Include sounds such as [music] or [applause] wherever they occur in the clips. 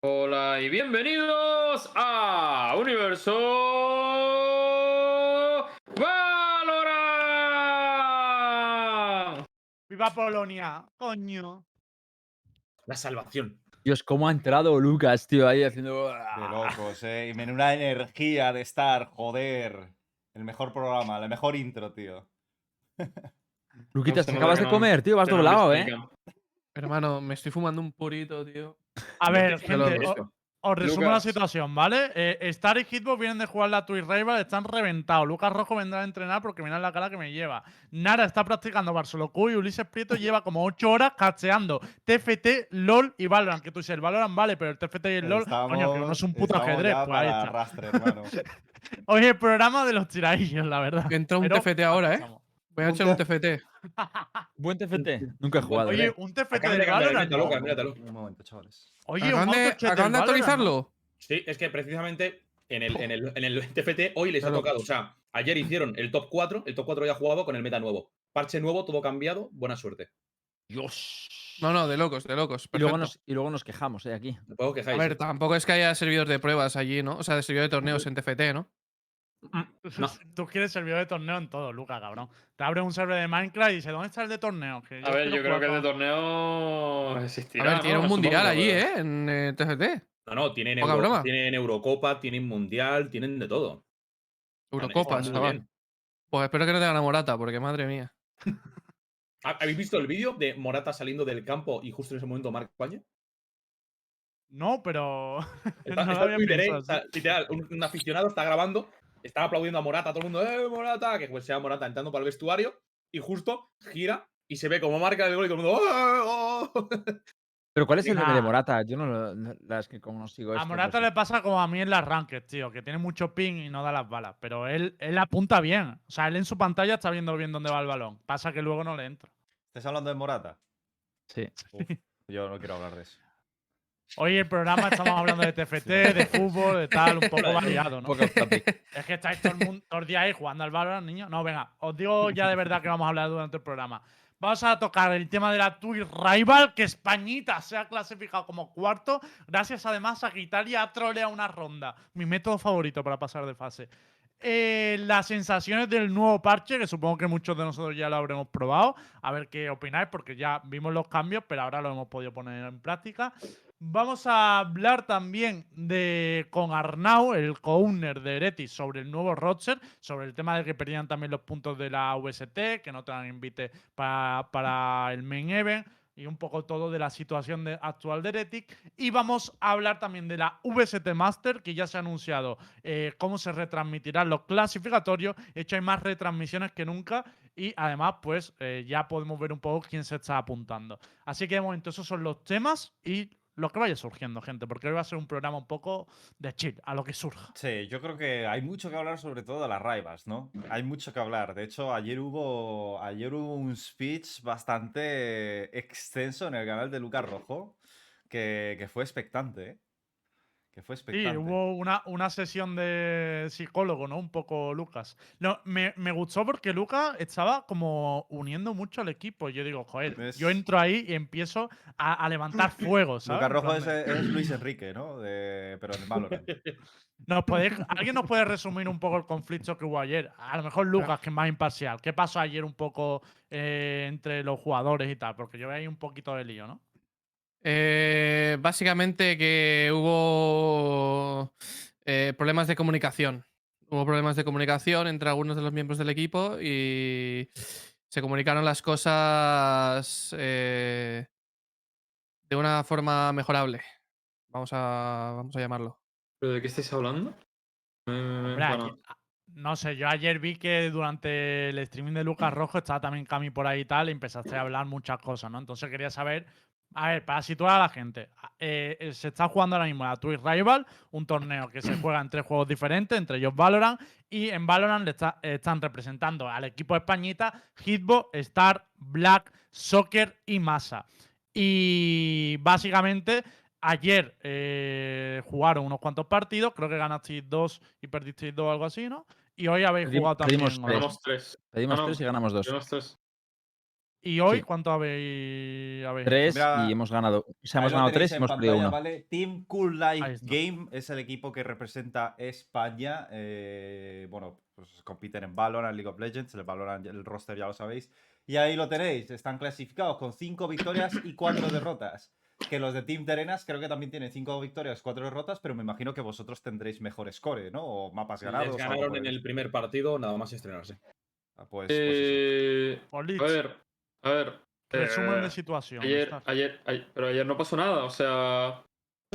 Hola y bienvenidos a Universo Valorant. ¡Viva Polonia! ¡Coño! La salvación. Dios, cómo ha entrado Lucas, tío, ahí haciendo. De locos, eh. Y menuda energía de estar, joder. El mejor programa, la mejor intro, tío. Luquitas, te acabas de comer, tío, vas doblado, me ¿eh? Hermano, me estoy fumando un purito, tío. A ver, gente, os resumo la situación, ¿vale? Eh, Star y Hitbox vienen de jugar la Twitch Rival, están reventados. Lucas Rojo vendrá a entrenar porque mira la cara que me lleva. Nara está practicando Barcelona y Ulises Prieto [laughs] lleva como 8 horas cacheando TFT, LOL y Valorant. Que tú dices, el Valorant vale, pero el TFT y el LOL, coño, que uno es un puto estamos ajedrez. ya Pues ahí para está. arrastre, hermano. [laughs] Hoy el programa de los tiradillos, la verdad. Que entra un Pero TFT ahora, ¿eh? Voy a echar un TFT. Buen TFT. Nunca he jugado. Oye, ¿eh? un TFT de Valorant. míratelo. Un momento, chavales. Oye, un ¿Acaban de, acaban de actualizarlo? Sí, es que precisamente en el, en el, en el TFT hoy les ha tocado. O sea, ayer hicieron el top 4, el top 4 ya ha jugado con el meta nuevo. Parche nuevo, todo cambiado, buena suerte. Dios. No, no, de locos, de locos. Y luego, nos, y luego nos quejamos, ¿eh? Aquí. A ver, ¿eh? tampoco es que haya servidores de pruebas allí, ¿no? O sea, de servidores de torneos en TFT, ¿no? No. Tú quieres servidor de torneo en todo, Luca, cabrón. Te abres un server de Minecraft y dices, ¿dónde está el de torneo? Que A ver, yo creo que el de torneo A ver, ¿no? tiene un mundial allí, ¿eh? En eh, TFT. No, no, tienen, Euro- broma. tienen Eurocopa, tienen Mundial, tienen de todo. Eurocopa, chaval. bien. Pues espero que no te gane Morata, porque madre mía. ¿Ha- [laughs] ¿Habéis visto el vídeo de Morata saliendo del campo y justo en ese momento Marc España? No, pero. [laughs] Está, No está Twitter, ¿eh? sea, literal, un, un aficionado está grabando, está aplaudiendo a Morata, todo el mundo, ¡eh, Morata! Que pues sea Morata entrando para el vestuario y justo gira y se ve como marca el gol y todo el mundo, ¡oh! oh". [laughs] Pero ¿cuál es el meme de. Morata? Yo no lo. no- La es que como no sigo A esto, Morata pues, le pasa como a mí en las ranked, tío, que tiene mucho ping y no da las balas. Pero él, él apunta bien. O sea, él en su pantalla está viendo bien dónde va el balón. Pasa que luego no le entra. ¿Estás hablando de Morata? Sí. [laughs] Uf, yo no quiero hablar de eso. Hoy el programa estamos hablando de TFT, de fútbol, de tal, un poco variado, ¿no? Es que estáis todo el, mundo, todo el día ahí jugando al Valorant, niños. No, venga, os digo ya de verdad que vamos a hablar durante el programa. Vamos a tocar el tema de la Twitch Rival, que Españita se ha clasificado como cuarto, gracias además a que Italia ha troleado una ronda. Mi método favorito para pasar de fase. Eh, las sensaciones del nuevo parche, que supongo que muchos de nosotros ya lo habremos probado. A ver qué opináis, porque ya vimos los cambios, pero ahora lo hemos podido poner en práctica. Vamos a hablar también de con Arnau, el co-owner de Eretis, sobre el nuevo roster, sobre el tema de que perdían también los puntos de la VST, que no te dan invite para, para el main event, y un poco todo de la situación de- actual de Heretic. Y vamos a hablar también de la VST Master, que ya se ha anunciado eh, cómo se retransmitirán los clasificatorios. De hecho, hay más retransmisiones que nunca. Y además, pues eh, ya podemos ver un poco quién se está apuntando. Así que de momento esos son los temas y lo que vaya surgiendo, gente, porque hoy va a ser un programa un poco de chill, a lo que surja. Sí, yo creo que hay mucho que hablar sobre todo de las Raivas, ¿no? Hay mucho que hablar. De hecho, ayer hubo, ayer hubo un speech bastante extenso en el canal de Lucas Rojo que, que fue expectante, ¿eh? Que fue Sí, expectante. hubo una, una sesión de psicólogo, ¿no? Un poco Lucas. No, me, me gustó porque Lucas estaba como uniendo mucho al equipo. Yo digo, joder, yo entro ahí y empiezo a, a levantar [laughs] fuego, ¿sabes? Lucas Rojo es, Luis Enrique, ¿no? De- pero en Valorant. [laughs] ¿Nos podéis- ¿Alguien nos puede resumir un poco el conflicto que hubo ayer? A lo mejor Lucas, que es más imparcial. ¿Qué pasó ayer un poco eh, entre los jugadores y tal? Porque yo veo ahí un poquito de lío, ¿no? Eh, básicamente que hubo eh, problemas de comunicación. Hubo problemas de comunicación entre algunos de los miembros del equipo y se comunicaron las cosas eh, de una forma mejorable. Vamos a, vamos a llamarlo. ¿Pero de qué estáis hablando? Me- me- me- Hombre, bueno, aquí- a- no sé, yo ayer vi que durante el streaming de Lucas Rojo estaba también Cami por ahí y tal, y empezaste a hablar muchas cosas, ¿no? Entonces quería saber, a ver, para situar a la gente, eh, eh, se está jugando ahora mismo la Twitch Rival, un torneo que se juega en tres juegos diferentes, entre ellos Valorant, y en Valorant le está- están representando al equipo españita Hitbo, Star, Black, Soccer y Massa. Y básicamente ayer eh, jugaron unos cuantos partidos, creo que ganasteis dos y perdisteis dos o algo así, ¿no? Y hoy habéis Pedimos- jugado también. pedimos ¿no? tres. Pedimos Ah, no, tres y ganamos dos. Ganamos tres. ¿Y hoy Sí. cuánto habéis, habéis? Tres Mira, y hemos ganado. O sea, hemos ganado tres y hemos perdido uno. ¿vale? Team Cool Life. Game es el equipo que representa España. eh, bueno, pues compiten en Valorant, League of Legends, el Valorant, el roster ya lo sabéis. Y ahí lo tenéis, están clasificados con cinco victorias y cuatro derrotas. Que los de Team Terenas creo que también tienen cinco victorias, cuatro derrotas, pero me imagino que vosotros tendréis mejor score, ¿no? O mapas ganados. Les ganaron en el- primer partido, nada más estrenarse. Ah, Pues, pues. Eh, a ver, a ver. Resumen eh, de situación. Ayer, ayer, ayer- pero ayer no pasó nada, o sea,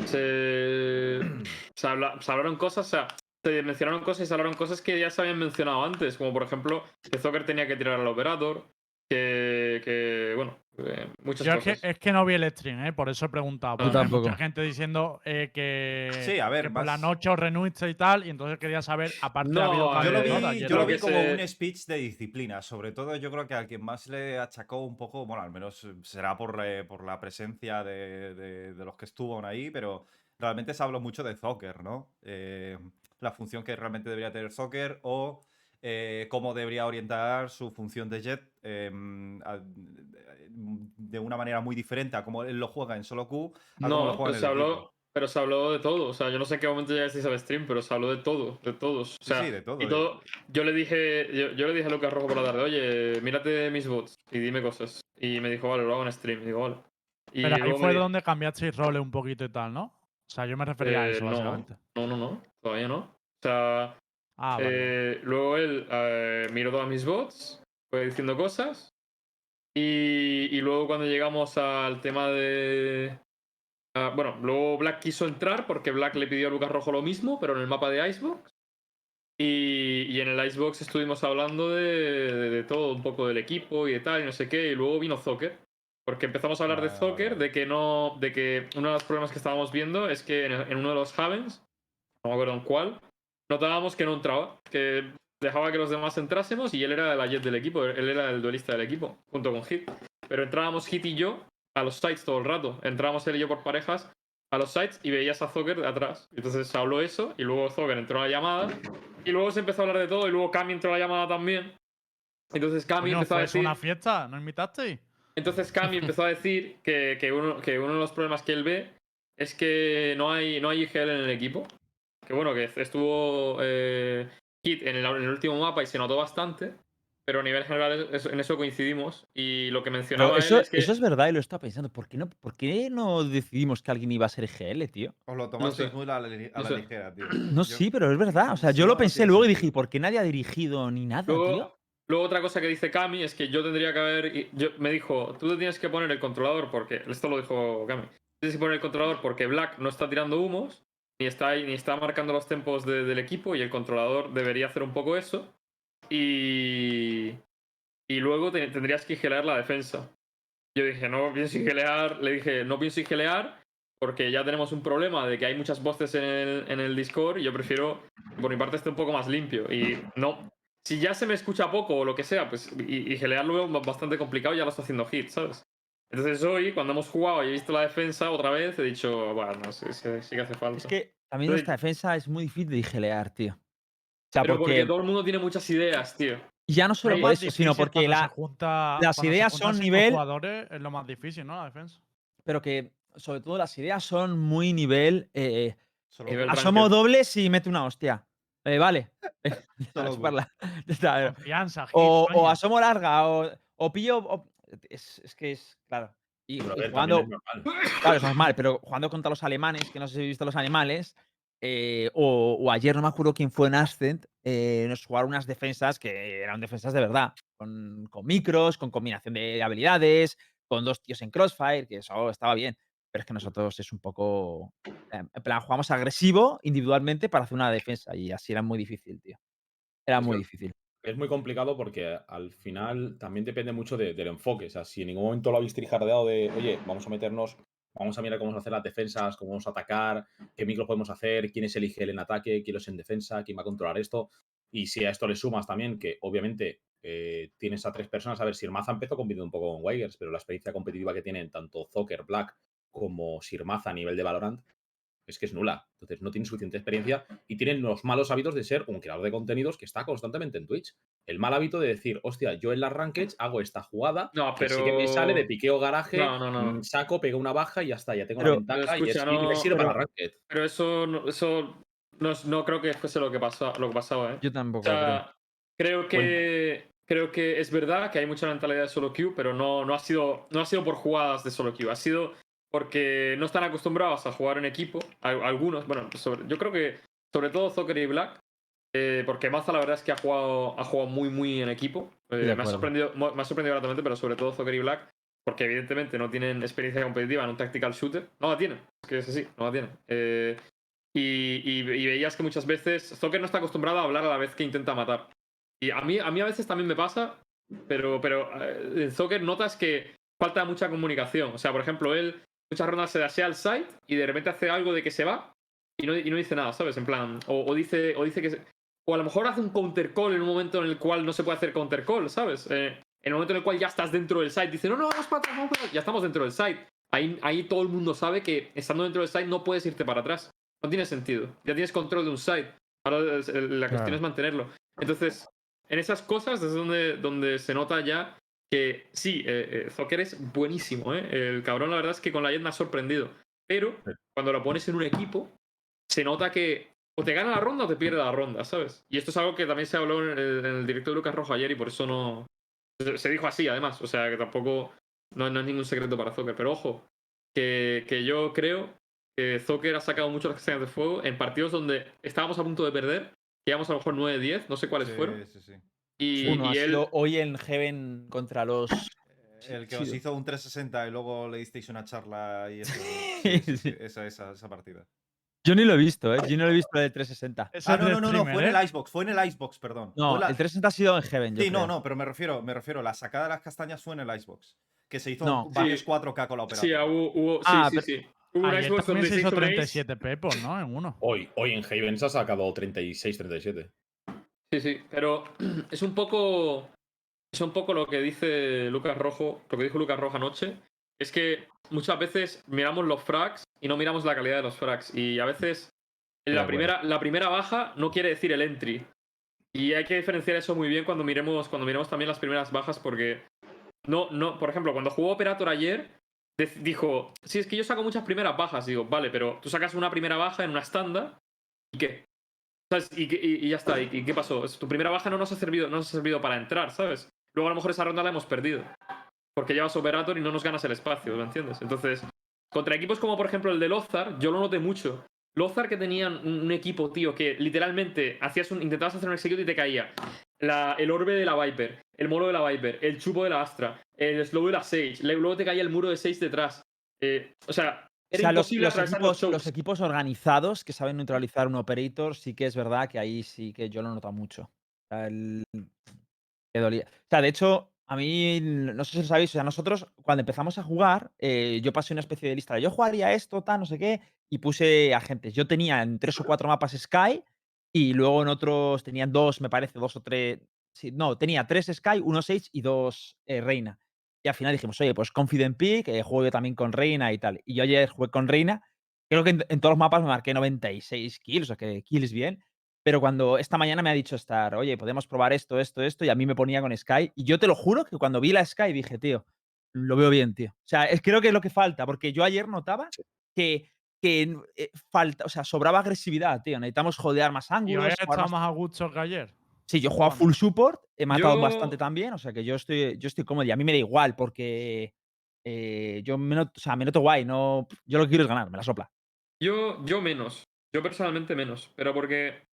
se, [clears throat] se, habla- se hablaron cosas, o sea, se mencionaron cosas y se hablaron cosas que ya se habían mencionado antes, como por ejemplo que Zucker tenía que tirar al operador, que, que bueno, eh, muchas Yo es que, cosas. es que no vi el stream, ¿eh? por eso he preguntado. Porque hay mucha gente diciendo eh, que, Sí, a ver, que por la noche os renuncia y tal, y entonces quería saber, aparte ha habido No, Yo lo vi, yo lo como se- un speech de disciplina. Sobre todo, yo creo que al que más le achacó un poco, bueno, al menos será por, eh, por la presencia de, de- de los que estuvieron ahí, pero realmente se habló mucho de Zocker, ¿no? Eh, la función que realmente debería tener Zocker o eh, cómo debería orientar su función de Jet em, a- de una manera muy diferente a cómo él lo juega en solo Q. a cómo lo No, juega pero en se, habló, equipo. pero se habló de todo, o sea, yo no sé en qué momento llegasteis al stream, pero se habló de todo, de todos. O Sí, sea, sí, de todo. Y todo, yo le dije, yo, yo le dije a Lucas Rojo por la tarde, oye, mírate mis bots y dime cosas. Y me dijo, vale, lo hago en stream. Y digo, vale. Y Pero ahí fue me donde cambiasteis roles un poquito y tal, ¿no? O sea, yo me refería a Eh, eso, no, básicamente. no, no, no, todavía no. O sea, Ah, vale. eh, luego él eh, miró todas mis bots, fue diciendo cosas. Y, y luego cuando llegamos al tema de... ah, bueno, luego Black quiso entrar porque Black le pidió a Lucas Rojo lo mismo, pero en el mapa de Icebox. Y, y en el Icebox estuvimos hablando de, de- de todo, un poco del equipo y de tal, y no sé qué. Y luego vino Zocker. Porque empezamos a hablar de Ah, Zocker, de que no. de que uno de los problemas que estábamos viendo es que en, en uno de los Havens, no me acuerdo en cuál, notábamos que no entraba. Que dejaba que los demás entrásemos y él era la jet del equipo, él era el duelista del equipo, junto con Hit. Pero entrábamos Hit y yo a los sites todo el rato. Entrábamos él y yo por parejas a los sites y veías a Zocker de atrás. Entonces se habló eso y luego Zocker entró a la llamada y luego se empezó a hablar de todo y luego Cami entró a la llamada también. Entonces Cami Coño, empezó a ¿fue eso decir... una fiesta? ¿No? Entonces Cami empezó a decir que, que uno, que uno de los problemas que él ve es que no hay, no hay IGL en el equipo. Que bueno, que estuvo eh, Kit en el, en el último mapa y se notó bastante. Pero a nivel general es- en eso coincidimos. Y lo que mencionaba Pero él eso, es que... eso es verdad y lo estaba pensando. ¿Por qué, no, ¿Por qué no decidimos que alguien iba a ser GL, tío? Os lo tomasteis sé. muy a la, a No ligera, tío. No, Yo- sí, pero es verdad. O sea, yo no, lo no pensé luego y dije, ¿por qué nadie ha dirigido ni nada, tío? Luego, luego otra cosa que dice Cami es que yo tendría que haber. Yo, me dijo, tú te tienes que poner el controlador porque. Esto lo dijo Cami. Tienes que poner el controlador porque Black no está tirando humos, ni está, ni está marcando los tempos de- del equipo, y el controlador debería hacer un poco eso. Y. Y luego te- tendrías que gelear la defensa. Yo dije, no pienso gelear. Le dije, no pienso gelear porque ya tenemos un problema de que hay muchas voces en el, en el Discord y yo prefiero, por mi parte, esté un poco más limpio. Y no, si ya se me escucha poco o lo que sea, pues y, y gelear lo veo bastante complicado, ya lo está haciendo hit, ¿sabes? Entonces hoy, cuando hemos jugado y he visto la defensa otra vez, he dicho, bueno, no sé, sí, sí que hace falta. Es que también Entonces- nuestra defensa es muy difícil de gelear, tío. O sea, Pero porque, porque todo el mundo tiene muchas ideas, tío. ya no solo por eso, sino porque la, junta- las ideas son nivel- jugadores es lo más difícil, ¿no? La defensa. pero que sobre todo las ideas son muy nivel. eh, Nivel asomo dobles y mete una hostia. Eh, vale. [laughs] [laughs] O, o asomo larga, o, o pillo. o- es, es que es. Claro. Y, Pero y jugando. es normal. Claro, es mal, pero jugando contra los alemanes, que no sé si habéis visto los animales, eh, o, o ayer no me acuerdo quién fue en Ascent, eh, nos jugaron unas defensas que eran defensas de verdad, con, con micros, con combinación de habilidades, con dos tíos en crossfire, que eso estaba bien. Pero es que nosotros es un poco. eh, En plan, jugamos agresivo individualmente para hacer una defensa y así era muy difícil, tío. Era muy difícil. Es muy complicado porque al final también depende mucho de- del enfoque. O sea, si en ningún momento lo habéis trijardeado de, oye, vamos a meternos, vamos a mirar cómo vamos a hacer las defensas, cómo vamos a atacar, qué micro podemos hacer, quién es el en ataque, quién es en defensa, quién va a controlar esto. Y si a esto le sumas también que, obviamente, eh, tienes a tres personas, a ver, Sirmaza empezó compitiendo un poco con Wigers, pero la experiencia competitiva que tienen tanto Zocker, Black como Sirmaza a nivel de Valorant, es que es nula. Entonces no tienen suficiente experiencia y tienen los malos hábitos de ser un creador de contenidos que está constantemente en Twitch. El mal hábito de decir, hostia, yo en las rankeds hago esta jugada, No, que pero. sí que me sale de piqueo garaje, No, no, no. mm, saco, pego una baja y ya está, ya tengo Pero- la ventaja pero y, es- escucha, y me sirve para pero- la ranked. Pero eso, no- eso no, creo que fuese lo que, pasó, lo que pasaba, ¿eh? Yo O tampoco. creo. sea, creo que, creo que es verdad que hay mucha mentalidad de solo queue, pero no, no, ha sido, no ha sido por jugadas de solo queue. Ha sido porque no están acostumbrados a jugar en equipo. Al- Algunos, bueno, sobre- yo creo que sobre todo Zucker y Black. eh, porque Maza la verdad es que ha jugado, ha jugado muy muy en equipo. Eh, me, ha sorprendido, me ha sorprendido gratamente, pero sobre todo Zucker y Black. Porque evidentemente no tienen experiencia competitiva en un tactical shooter. No la tienen. Es que es así, no la tienen. Eh, y, y- y veías que muchas veces Zucker no está acostumbrado a hablar a la vez que intenta matar. Y a mí, a mí a veces también me pasa, pero, pero en Zucker notas que falta mucha comunicación. O sea, por ejemplo, él muchas rondas se dasea al site y de repente hace algo de que se va y no, y no dice nada, ¿sabes? En plan, o, o dice, o dice que... se- o a lo mejor hace un counter call en un momento en el cual no se puede hacer counter call, ¿sabes? Eh, en el momento en el cual ya estás dentro del site, dice, no, no, vamos para atrás, vamos para atrás", ya estamos dentro del site. Ahí, ahí todo el mundo sabe que estando dentro del site no puedes irte para atrás. No tiene sentido. Ya tienes control de un site. Ahora el- la cuestión Claro. es mantenerlo. Entonces, en esas cosas es donde, donde se nota ya que sí, eh, eh, Zocker es buenísimo. ¿eh? El cabrón, la verdad es que con la Jet me ha sorprendido. Pero cuando lo pones en un equipo, se nota que o te gana la ronda o te pierde la ronda, ¿sabes? Y esto es algo que también se habló en el, en el directo de Lucas Rojo ayer y por eso no. Se dijo así, además. O sea, que tampoco. No, no es ningún secreto para Zocker. Pero ojo, que, que yo creo que Zocker ha sacado mucho las castañas de fuego en partidos donde estábamos a punto de perder. Llevamos a lo mejor 9-10, no sé cuáles Sí, fueron. sí, sí. Y, Uno ha y él. sido hoy en Heaven contra los. El que sí, os sí. hizo un 360 y luego le disteis una charla y eso. [laughs] Sí, Esa, esa, esa partida. Yo ni lo he visto, ¿eh? Yo no lo he visto el 360. Ese Ah, no, no, no, no, fue en ¿eh? el Icebox, fue en el Icebox, perdón. No, la- el 360 ha sido en Heaven. yo Sí, no, creo. no, pero me refiero, me refiero, la sacada de las castañas fue en el Icebox. Que se hizo No. varios Sí. 4K con la operación. Sí, hubo. hubo- sí, Ah, sí, pero- sí. Hubo un también donde se se hizo hizo un ace. 37 pepos, ¿no? En uno. Hoy, hoy en Haven se ha sacado 36-37. Sí, sí, pero [clears throat] es un poco. Es un poco lo que dice Lucas Rojo, lo que dijo Lucas Rojo anoche. Es que muchas veces miramos los frags y no miramos la calidad de los frags. Y a veces la primera, la primera baja no quiere decir el entry. Y hay que diferenciar eso muy bien cuando miremos, cuando miremos también las primeras bajas, porque no, no, por ejemplo, cuando jugó Operator ayer, dijo, sí, es que yo saco muchas primeras bajas. Digo, vale, pero tú sacas una primera baja en una estándar, ¿y qué? ¿Sabes? ¿Y, ya está. ¿Y, qué pasó? Tu primera baja no nos ha servido, no nos ha servido para entrar, ¿sabes? Luego a lo mejor esa ronda la hemos perdido. Porque llevas Operator y no nos ganas el espacio, ¿lo entiendes? Entonces, contra equipos como por ejemplo el de Lozar, yo lo noté mucho. Lozar que tenían un, equipo, tío, que literalmente hacías un, intentabas hacer un execute y te caía. El orbe de la Viper, el moro de la Viper, el chupo de la Astra, el slow de la Sage, luego te caía el muro de 6 detrás. Eh, o sea, O era sea, los, equipos, los organizados que saben neutralizar un operator, sí que es verdad que ahí sí que yo lo noto mucho. O sea, el- que dolía. O sea, de hecho, a mí, no sé si lo sabéis, o sea, nosotros cuando empezamos a jugar, eh, yo pasé una especie de lista de yo jugaría esto, tal, no sé qué, y puse agentes. Yo tenía en tres o cuatro mapas Sky y luego en otros tenían dos, me parece, dos o tres. Sí, no, tenía tres Sky, uno Sage y dos eh, Reina. Y al final dijimos, oye, pues Confident Peak, eh, juego yo también con Reina y tal. Y yo ayer jugué con Reina. Creo que en, en todos los mapas me marqué 96 kills, o sea que kills bien. Pero cuando esta mañana me ha dicho Star, oye, podemos probar esto, esto, esto, y a mí me ponía con Sky. Y yo te lo juro que cuando vi la Sky dije, tío, lo veo bien, tío. O sea, es, creo que es lo que falta, porque yo ayer notaba que, que eh, falta, o sea, sobraba agresividad, tío. Necesitamos jodear más Y ángulos. está más- más a gusto que ayer. Sí, yo he jugado full support, he matado Yo- bastante también, o sea que yo estoy, yo estoy cómodo y a mí me da igual porque eh, yo me noto, o sea, me noto guay, no, yo lo que quiero es ganar, me la sopla. Yo, yo menos. Yo personalmente menos. Pero porque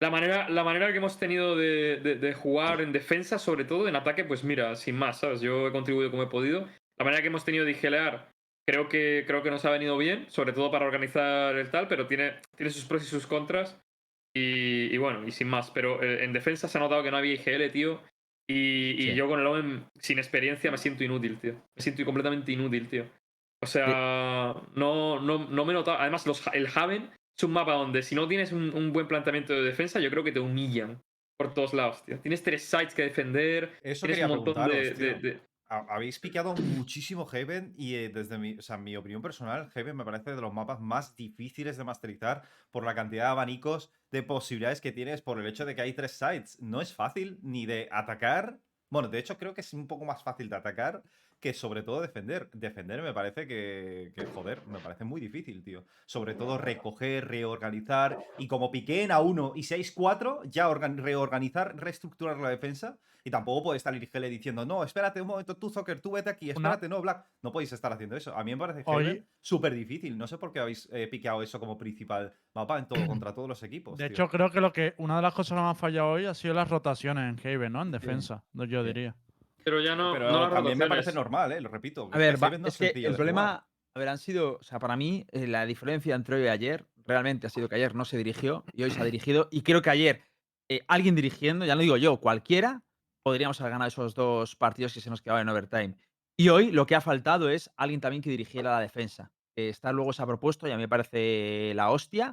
la manera, la manera que hemos tenido de, de- de jugar en defensa, sobre todo en ataque, pues mira, sin más, ¿sabes? Yo he contribuido como he podido. La manera que hemos tenido de gelear, creo que, creo que nos ha venido bien, sobre todo para organizar el tal, pero tiene, tiene sus pros y sus contras. Y, y bueno, y sin más. Pero eh, en defensa se ha notado que no había IGL, tío. Y, y Sí. yo con el Omen sin experiencia me siento inútil, tío. Me siento completamente inútil, tío. O sea, no, no, no me he notado. Además, los, el Haven es un mapa donde si no tienes un, un buen planteamiento de defensa, yo creo que te humillan por todos lados, tío. Tienes tres sites que defender. Eso tienes un montón de, habéis picado muchísimo Heaven y eh, desde mi, o sea, mi opinión personal, Heaven me parece de los mapas más difíciles de masterizar por la cantidad de abanicos de posibilidades que tienes por el hecho de que hay tres sites. No es fácil ni de atacar. Bueno, de hecho creo que es un poco más fácil de atacar que sobre todo defender. Defender me parece que, que, joder, me parece muy difícil, tío. Sobre todo recoger, reorganizar y como piqueen a uno y seis cuatro, ya organ- reorganizar, reestructurar la defensa. Y tampoco puede estar Irgele diciendo, no, espérate un momento, tú, Zucker, tú vete aquí, espérate, no, Black. No podéis estar haciendo eso. A mí me parece súper difícil. No sé por qué habéis eh, piqueado eso como principal mapa en todo, contra todos los equipos. De tío. hecho, creo que lo que una de las cosas que me han fallado hoy ha sido las rotaciones en Haven, ¿no? En defensa, yo Sí. Pero ya no. Pero no las también me parece normal, ¿eh? Lo repito. A ver, va- es que el problema, jugar. a ver, han sido, o sea, para mí eh, la diferencia entre hoy y ayer realmente ha sido que ayer no se dirigió y hoy se ha dirigido. Y creo que ayer eh, alguien dirigiendo, ya no digo yo, cualquiera, podríamos haber ganado esos dos partidos que se nos quedaban en overtime. Y hoy lo que ha faltado es alguien también que dirigiera la defensa. Eh, Star luego se ha propuesto y a mí me parece la hostia.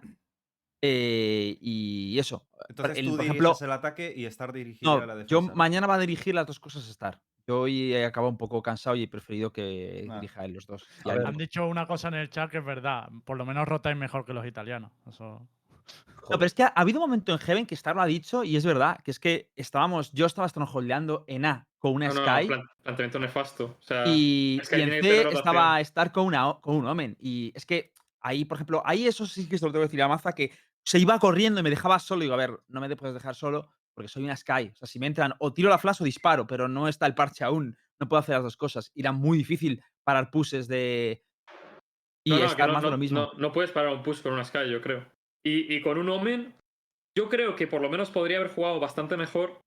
Eh, y eso. Entonces el- tú por diriges ejemplo, el ataque y estar dirigido a la defensa. yo mañana va a dirigir las dos cosas Star. Yo hoy he acabado un poco cansado y he preferido que Ah. dirija él los dos. Han dicho una cosa en el chat que es verdad. Por lo menos rotáis mejor que los italianos. Eso. No, pero es que ha, ha habido un momento en Heaven que Star lo ha dicho y es verdad, que es que estábamos, yo estaba strongholdeando en A con una No, no, Sky plan- planteamiento nefasto. O sea, y, Sky y en C estaba Star con, una, con un Omen. Y es que ahí, por ejemplo, ahí eso sí que se lo tengo que decir a Maza, que se iba corriendo y me dejaba solo. Y digo, a ver, no me puedes dejar solo porque soy una Sky. O sea, si me entran o tiro la flash o disparo, pero no está el parche aún. No puedo hacer las dos cosas. Y era muy difícil parar pushes de... Y no, más de no- lo mismo. No, puedes parar un push con una Sky, yo creo. Y, y con un Omen, yo creo que por lo menos podría haber jugado bastante mejor,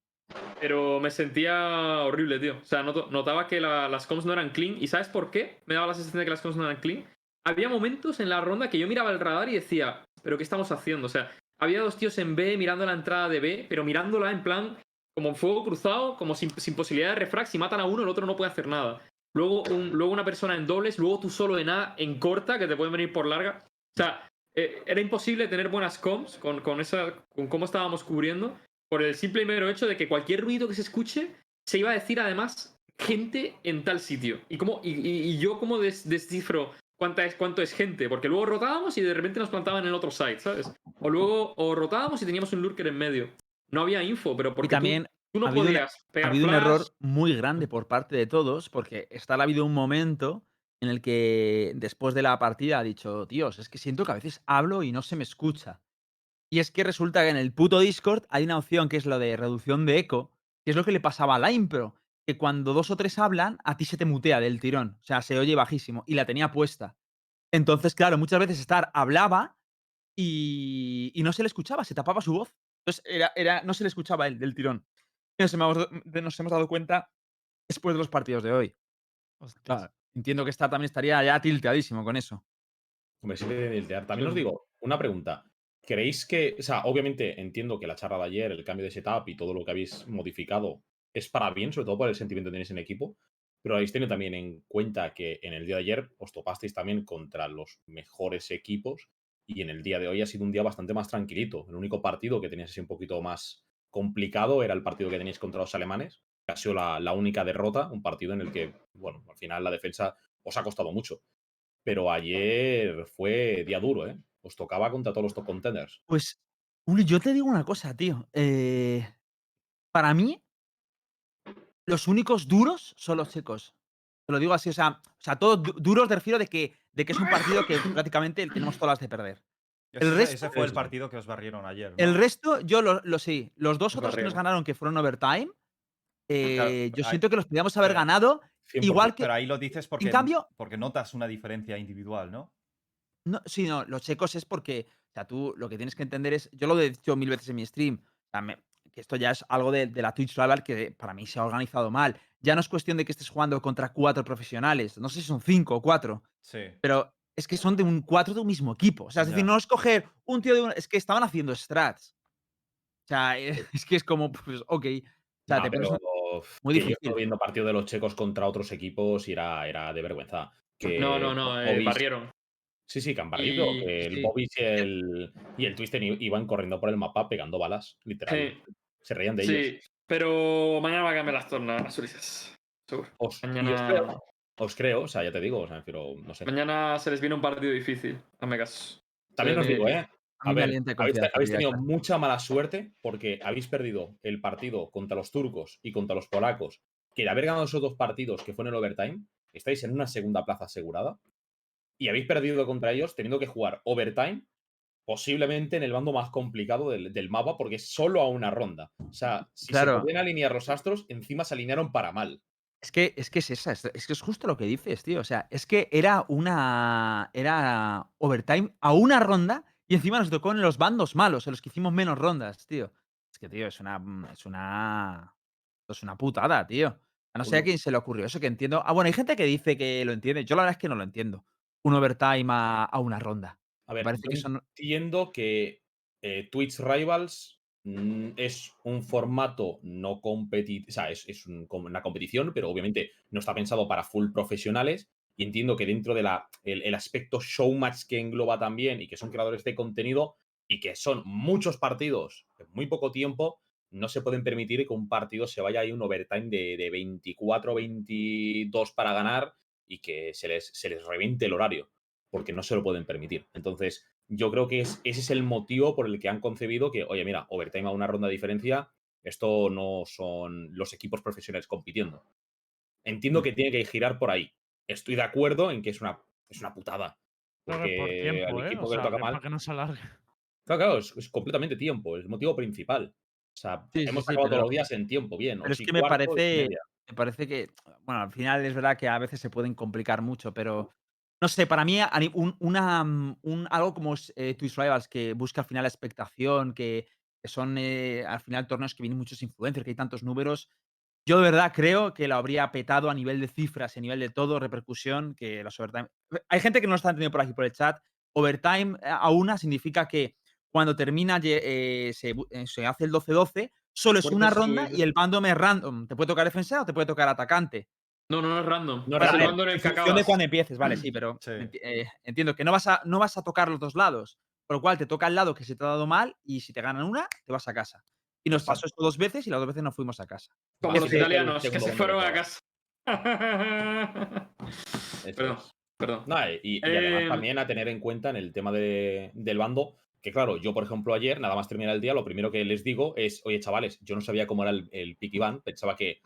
pero me sentía horrible, tío. O sea, notaba que la- las comms no eran clean. ¿Y sabes por qué? Me daba la sensación de que las comms no eran clean. Había momentos en la ronda que yo miraba el radar y decía, ¿pero qué estamos haciendo? O sea, había dos tíos en B mirando la entrada de B, pero mirándola en plan como fuego cruzado, como sin, posibilidad de refrag. Si matan a uno, el otro no puede hacer nada. Luego, luego una persona en dobles, luego tú solo en A, en corta, que te pueden venir por larga. O sea, eh, era imposible tener buenas comms con, con, esa, con cómo estábamos cubriendo, por el simple y mero hecho de que cualquier ruido que se escuche se iba a decir además gente en tal sitio. Y, cómo, y, yo cómo des- descifro cuánta es, cuánto es gente, porque luego rotábamos y de repente nos plantaban en otro site, ¿sabes? O luego o rotábamos y teníamos un lurker en medio. No había info, pero porque Y también tú, no ha habido podías ha pegar habido un error muy grande por parte de todos, porque Star ha habido un momento en el que después de la partida ha dicho, tíos, es que siento que a veces hablo y no se me escucha. Y es que resulta que en el puto Discord hay una opción que es lo de reducción de eco, que es lo que le pasaba a la impro, que cuando dos o tres hablan, a ti se te mutea del tirón, o sea, se oye bajísimo, y la tenía puesta. Entonces, claro, muchas veces Star hablaba y, y no se le escuchaba, se tapaba su voz. Entonces, era, era, no se le escuchaba él del tirón. Y nos hemos, dado- nos hemos dado cuenta después de los partidos de hoy. Claro, entiendo que Star también estaría ya tilteadísimo con eso. Hombre, sí tiltear. También os digo, una pregunta. ¿Creéis que, o sea, obviamente entiendo que la charla de ayer, el cambio de setup y todo lo que habéis modificado es para bien, sobre todo por el sentimiento que tenéis en equipo, pero habéis tenido también en cuenta que en el día de ayer os topasteis también contra los mejores equipos y en el día de hoy ha sido un día bastante más tranquilito. El único partido que teníais así un poquito más complicado era el partido que teníais contra los alemanes, ha sido la, la única derrota, un partido en el que, bueno, al final la defensa os ha costado mucho. Pero ayer fue día duro, ¿eh? Os tocaba contra todos los top contenders. Pues, Uli, yo te digo una cosa, tío. eh, para mí, los únicos duros son los chicos. Te lo digo así, o sea, o sea todos du- duros te refiero de que, de que es un partido que [laughs] prácticamente tenemos todas las de perder. Ese, el fue- resto- ese fue el partido que os barrieron ayer. ¿no? El resto, yo lo, lo sí. Los dos otros que nos ganaron, que fueron overtime, eh, yo ahí- siento que los podíamos haber pero- ganado. 100%. Igual que. Pero ahí lo dices porque, cambio- porque notas una diferencia individual, ¿no? No, sí, no, los checos es porque, o sea, tú lo que tienes que entender es, yo lo he dicho mil veces en mi stream, o sea, me- que esto ya es algo de, de la Twitch Rival que para mí se ha organizado mal. Ya no es cuestión de que estés jugando contra cuatro profesionales, no sé si son cinco o cuatro, Sí. pero es que son de un cuatro de un mismo equipo. O sea, es decir, no es coger un tío de un, es que estaban haciendo strats. O sea, eh, [laughs] es que es como, pues, ok. O sea, No, te pero, muy yo difícil. estuve viendo partido de los checos contra otros equipos y era, era de vergüenza. Que No, no, no, eh, barrieron. Sí, sí, que han barrido. Y- el sí. Bobis y el, y el Twister iban corriendo por el mapa pegando balas, literal. Se reían de ellos. Sí, pero mañana va a cambiar las tornas, Ulises. seguro. Os, y os Mañana, creo, os creo, o sea, ya te digo, o sea, pero no sé. mañana se les viene un partido difícil a Megas. También os Eh, digo, ¿eh? A ver, habéis, tenido mucha mala suerte porque habéis perdido el partido contra los turcos y contra los polacos, que de haber ganado esos dos partidos que fue en el overtime, estáis en una segunda plaza asegurada y habéis perdido contra ellos teniendo que jugar overtime, posiblemente en el bando más complicado del, del mapa porque es solo a una ronda. O sea, si Claro. se podían alinear los astros, encima se alinearon para mal. Es que, es que es esa, es, que es justo lo que dices, tío. O sea, es que era una. Era overtime a una ronda y encima nos tocó en los bandos malos, en los que hicimos menos rondas, tío. Es que, tío, es una. mm, Es una. Es una putada, tío. A no sé a quién se le ocurrió eso que entiendo. Ah, bueno, hay gente que dice que lo entiende. Yo la verdad es que no lo entiendo. Un overtime a, a una ronda. A ver, yo que entiendo que eh, Twitch Rivals mm, es un formato no competitivo, o sea, es, es un- como una competición, pero obviamente no está pensado para full profesionales. Y entiendo que dentro del el, el aspecto showmatch que engloba también y que son creadores de contenido y que son muchos partidos en muy poco tiempo, no se pueden permitir que un partido se vaya ahí un overtime de, de 24, 22 para ganar y que se les, se les reviente el horario porque no se lo pueden permitir. Entonces, yo creo que es, ese es el motivo por el que han concebido que, oye, mira, overtime a una ronda de diferencia, esto no son los equipos profesionales compitiendo. Entiendo que tiene que girar por ahí. Estoy de acuerdo en que es una, es una putada. Por Porque tiempo, al ¿eh? equipo O que le sea, toca mal. para que no se alargue. Claro, claro, es, es completamente tiempo, es el motivo principal. O sea, Sí, hemos sí, acabado pero- todos los días en tiempo, bien. Pero es que me parece, me parece que, bueno, al final es verdad que a veces se pueden complicar mucho, pero no sé, para mí un, una, mm, un- algo como eh, Twitch Rivals que busca al final la expectación, que, que son eh, al final torneos que vienen muchos influencers, que hay tantos números. Yo de verdad creo que lo habría petado a nivel de cifras, a nivel de todo, repercusión, que los overtime. Hay gente que no lo está entendiendo por aquí por el chat. Overtime eh, a una significa que cuando termina, eh, se, eh, hace el 12-12, solo es una ronda subir- y el bando es random. Te puede tocar defensa o te puede tocar atacante. No, no, no es random. No es random. en el función de cuando empieces, vale, sí, pero Sí. enti- eh, entiendo que no vas, a, no vas a tocar los dos lados. Por lo cual te toca el lado que se te ha dado mal y si te ganan una, te vas a casa. Y nos pasó esto dos veces y las dos veces nos fuimos a casa. Como Vale, los italianos que se fueron a casa. [laughs] Perdón, perdón. No, y, y además Eh, también a tener en cuenta en el tema de- del bando, que claro, yo por ejemplo ayer, nada más terminar el día, lo primero que les digo es, oye chavales, yo no sabía cómo era el, el pick y ban, pensaba que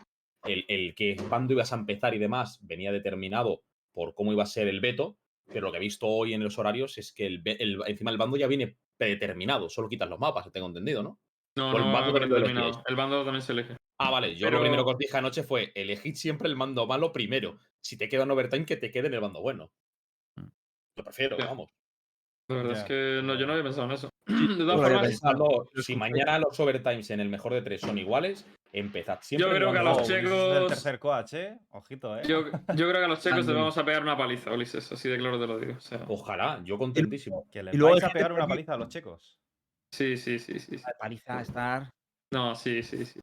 el, el que bando ibas a empezar y demás venía determinado por cómo iba a ser el veto, pero lo que he visto hoy en los horarios es que el, el- encima el bando ya viene predeterminado, solo quitas los mapas, tengo entendido, ¿no? No, o el no, bando no. El bando también se elige. Ah, vale, yo Pero- lo primero que os dije anoche fue, elegid siempre el mando malo primero. Si te queda un overtime, que te quede en el bando bueno. Mm. Lo prefiero, vamos. La verdad es que no, yo no había pensado en eso. [clears throat] De yo todas formas, si mañana los overtimes en el mejor de tres son iguales, empezad siempre. en el creo que a los es del checos- tercer coach, ¿eh? Ojito, ¿eh? yo, yo creo que a los checos les vamos a pegar una paliza, Ulises. Así de claro te lo digo. O sea, Ojalá, yo contentísimo. Que les Y luego vais a pegar una paliza a los checos. sí, sí, sí, sí. sí. Paliza, estar. No, sí, sí, sí.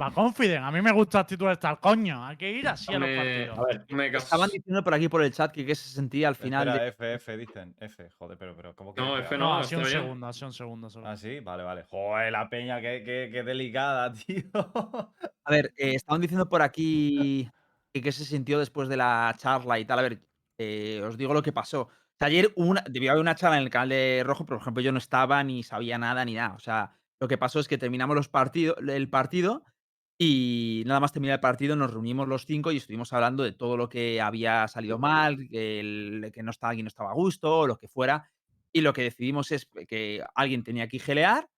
Va confident. A mí me gusta la actitud de estar, coño. Hay que ir así a los partidos. A ver, Me caso. Estaban diciendo por aquí por el chat que qué se sentía al final. Espera, de- F, F, dicen. F, joder, pero, pero ¿cómo que No, F? F no, No, ha sido un bien. segundo, ha sido un segundo solo. Ah, sí, vale, vale. Joder, la peña, qué, qué, qué delicada, [laughs] tío. A ver, eh, estaban diciendo por aquí que qué se sintió después de la charla y tal. A ver, eh, os digo lo que pasó. O sea, ayer una, debió haber una charla en el canal de Rojo, pero por ejemplo yo no estaba ni sabía nada ni nada. O sea, lo que pasó es que terminamos los partido, el partido y nada más terminar el partido nos reunimos los cinco y estuvimos hablando de todo lo que había salido mal, que, el- que no estaba, alguien no estaba a gusto, o lo que fuera. Y lo que decidimos es que alguien tenía que igelear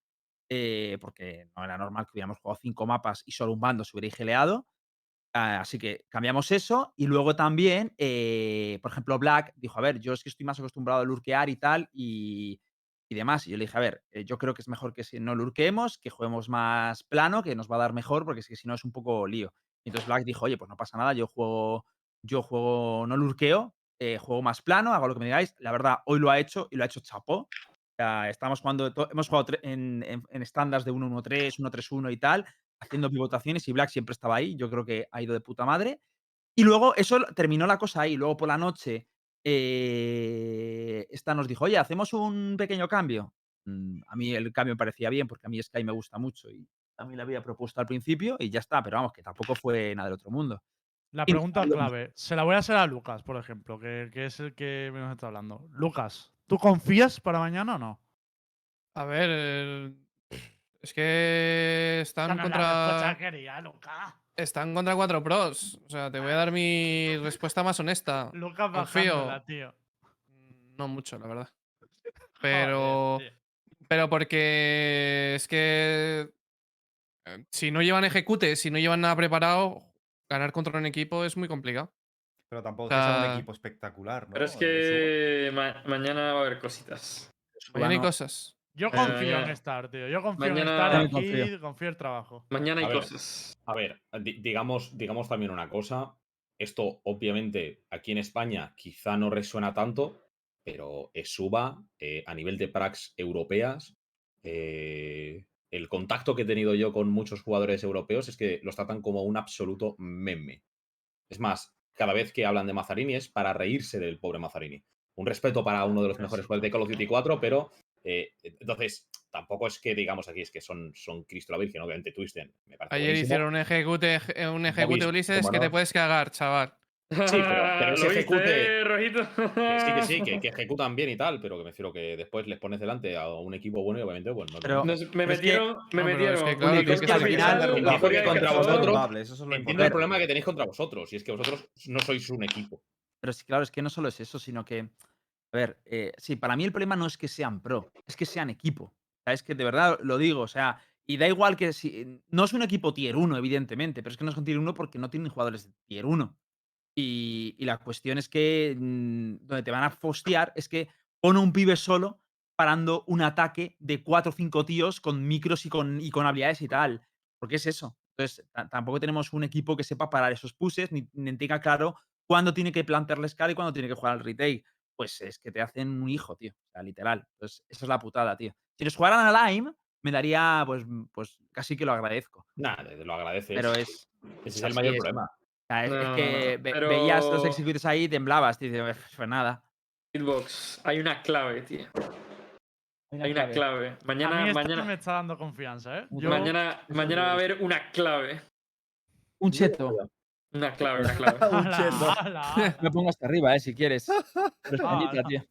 eh, porque no era normal que hubiéramos jugado cinco mapas y solo un bando se hubiera igeleado. Ah, así que cambiamos eso. Y luego también, eh, por ejemplo, Black dijo: A ver, yo es que estoy más acostumbrado a lurkear y tal, y, y demás. Y yo le dije: A ver, eh, yo creo que es mejor que no lurquemos, que juguemos más plano, que nos va a dar mejor, porque es que si no es un poco lío. Entonces Black dijo: Oye, pues no pasa nada, yo juego, yo juego, no lurqueo, eh, juego más plano, hago lo que me digáis. La verdad, hoy lo ha hecho y lo ha hecho chapó. Sea, estamos jugando, hemos jugado en, estándares de 1-1-3, 1-3-1 y tal, haciendo pivotaciones y Black siempre estaba ahí. Yo creo que ha ido de puta madre. Y luego eso terminó la cosa ahí. Luego por la noche, eh, esta nos dijo, oye, hacemos un pequeño cambio. Mm, A mí el cambio me parecía bien porque a mí Sky me gusta mucho y a mí le había propuesto al principio y ya está, pero vamos, que tampoco fue nada del otro mundo. La pregunta clave, se la voy a hacer a Lucas, por ejemplo, que, que es el que nos está hablando. Lucas, ¿tú confías para mañana o no? A ver. eh, Es que están la respuesta contra. quería, Lucas. Están contra cuatro pros. O sea, te voy a dar mi respuesta más honesta. Lucas Confío. bajándola, tío. No mucho, la verdad. [laughs] Pero. Pero porque es que eh, si no llevan ejecute, si no llevan nada preparado, ganar contra un equipo es muy complicado. Pero tampoco es que sea un equipo espectacular, ¿no? Pero es Eh, que ma- mañana va a haber cositas. Mañana hay cosas. Yo confío en Eh, Star, tío. Yo confío en mañana- Star También aquí, confío. confío. en el trabajo. Mañana hay A ver. cosas. A ver, di- digamos, digamos también una cosa. Esto, obviamente, aquí en España quizá no resuena tanto, pero Suba eh, a nivel de prax europeas, eh, el contacto que he tenido yo con muchos jugadores europeos es que los tratan como un absoluto meme. Es más, cada vez que hablan de Mazzarini es para reírse del pobre Mazzarini. Un respeto para uno de los mejores jugadores de Call of Duty 4, pero eh, entonces tampoco es que digamos aquí es que son, son Cristo la Virgen, obviamente Twisten. Me parece Ayer buenísimo. hicieron un ejecute, eje- un ejecute Ulises que te puedes cagar, chaval. pero- pero ese ¿Lo viste, ejecute- Rojito? Que sí, que sí, que, [laughs] que ejecutan bien y tal, pero que me refiero que después les pones delante a un equipo bueno y obviamente, pues no. Pero- me Pero es que- metieron, me metieron. es que claro, tienes que al final- Pizarro, Entiendo un fuera de que contra vosotros- eso es lo Entiendo el problema que tenéis contra vosotros, y es que vosotros no sois un equipo. Pero sí, claro, es que no solo es eso, sino que, a ver, eh, sí, para mí el problema no es que sean pro, es que sean equipo. Es que de verdad lo digo, o sea, y da igual que si. No es un equipo tier 1, evidentemente, pero es que no es un tier 1 porque no tienen jugadores de tier 1. Y, la cuestión es que donde te van a fostear es que pone un pibe solo parando un ataque de 4 o 5 tíos con micros y con, y con habilidades y tal. Porque es eso. Entonces, ta- tampoco tenemos un equipo que sepa parar esos pushes ni, tenga claro cuándo tiene que plantearles cara y cuándo tiene que jugar al retail. Pues es que te hacen un hijo, tío. O sea, literal. Entonces, esa es la putada, tío. Si los jugaran a Lime, me daría, pues, pues casi que lo agradezco. Nada, te lo agradeces. Pero es. Ese es el mayor es- problema. o sea, es, que ve- pero- veías los executors ahí y temblabas, tío. Pues nada. Hitbox, hay una clave, tío. Hay una clave. a mí Mañana, esto mañana, me está dando confianza, ¿eh? Yo- mañana, mañana va a haber una clave. Un cheto. Una clave, una clave. [laughs] Un. [laughs] Me pongo hasta arriba, eh, si quieres. Españita, [laughs] tío.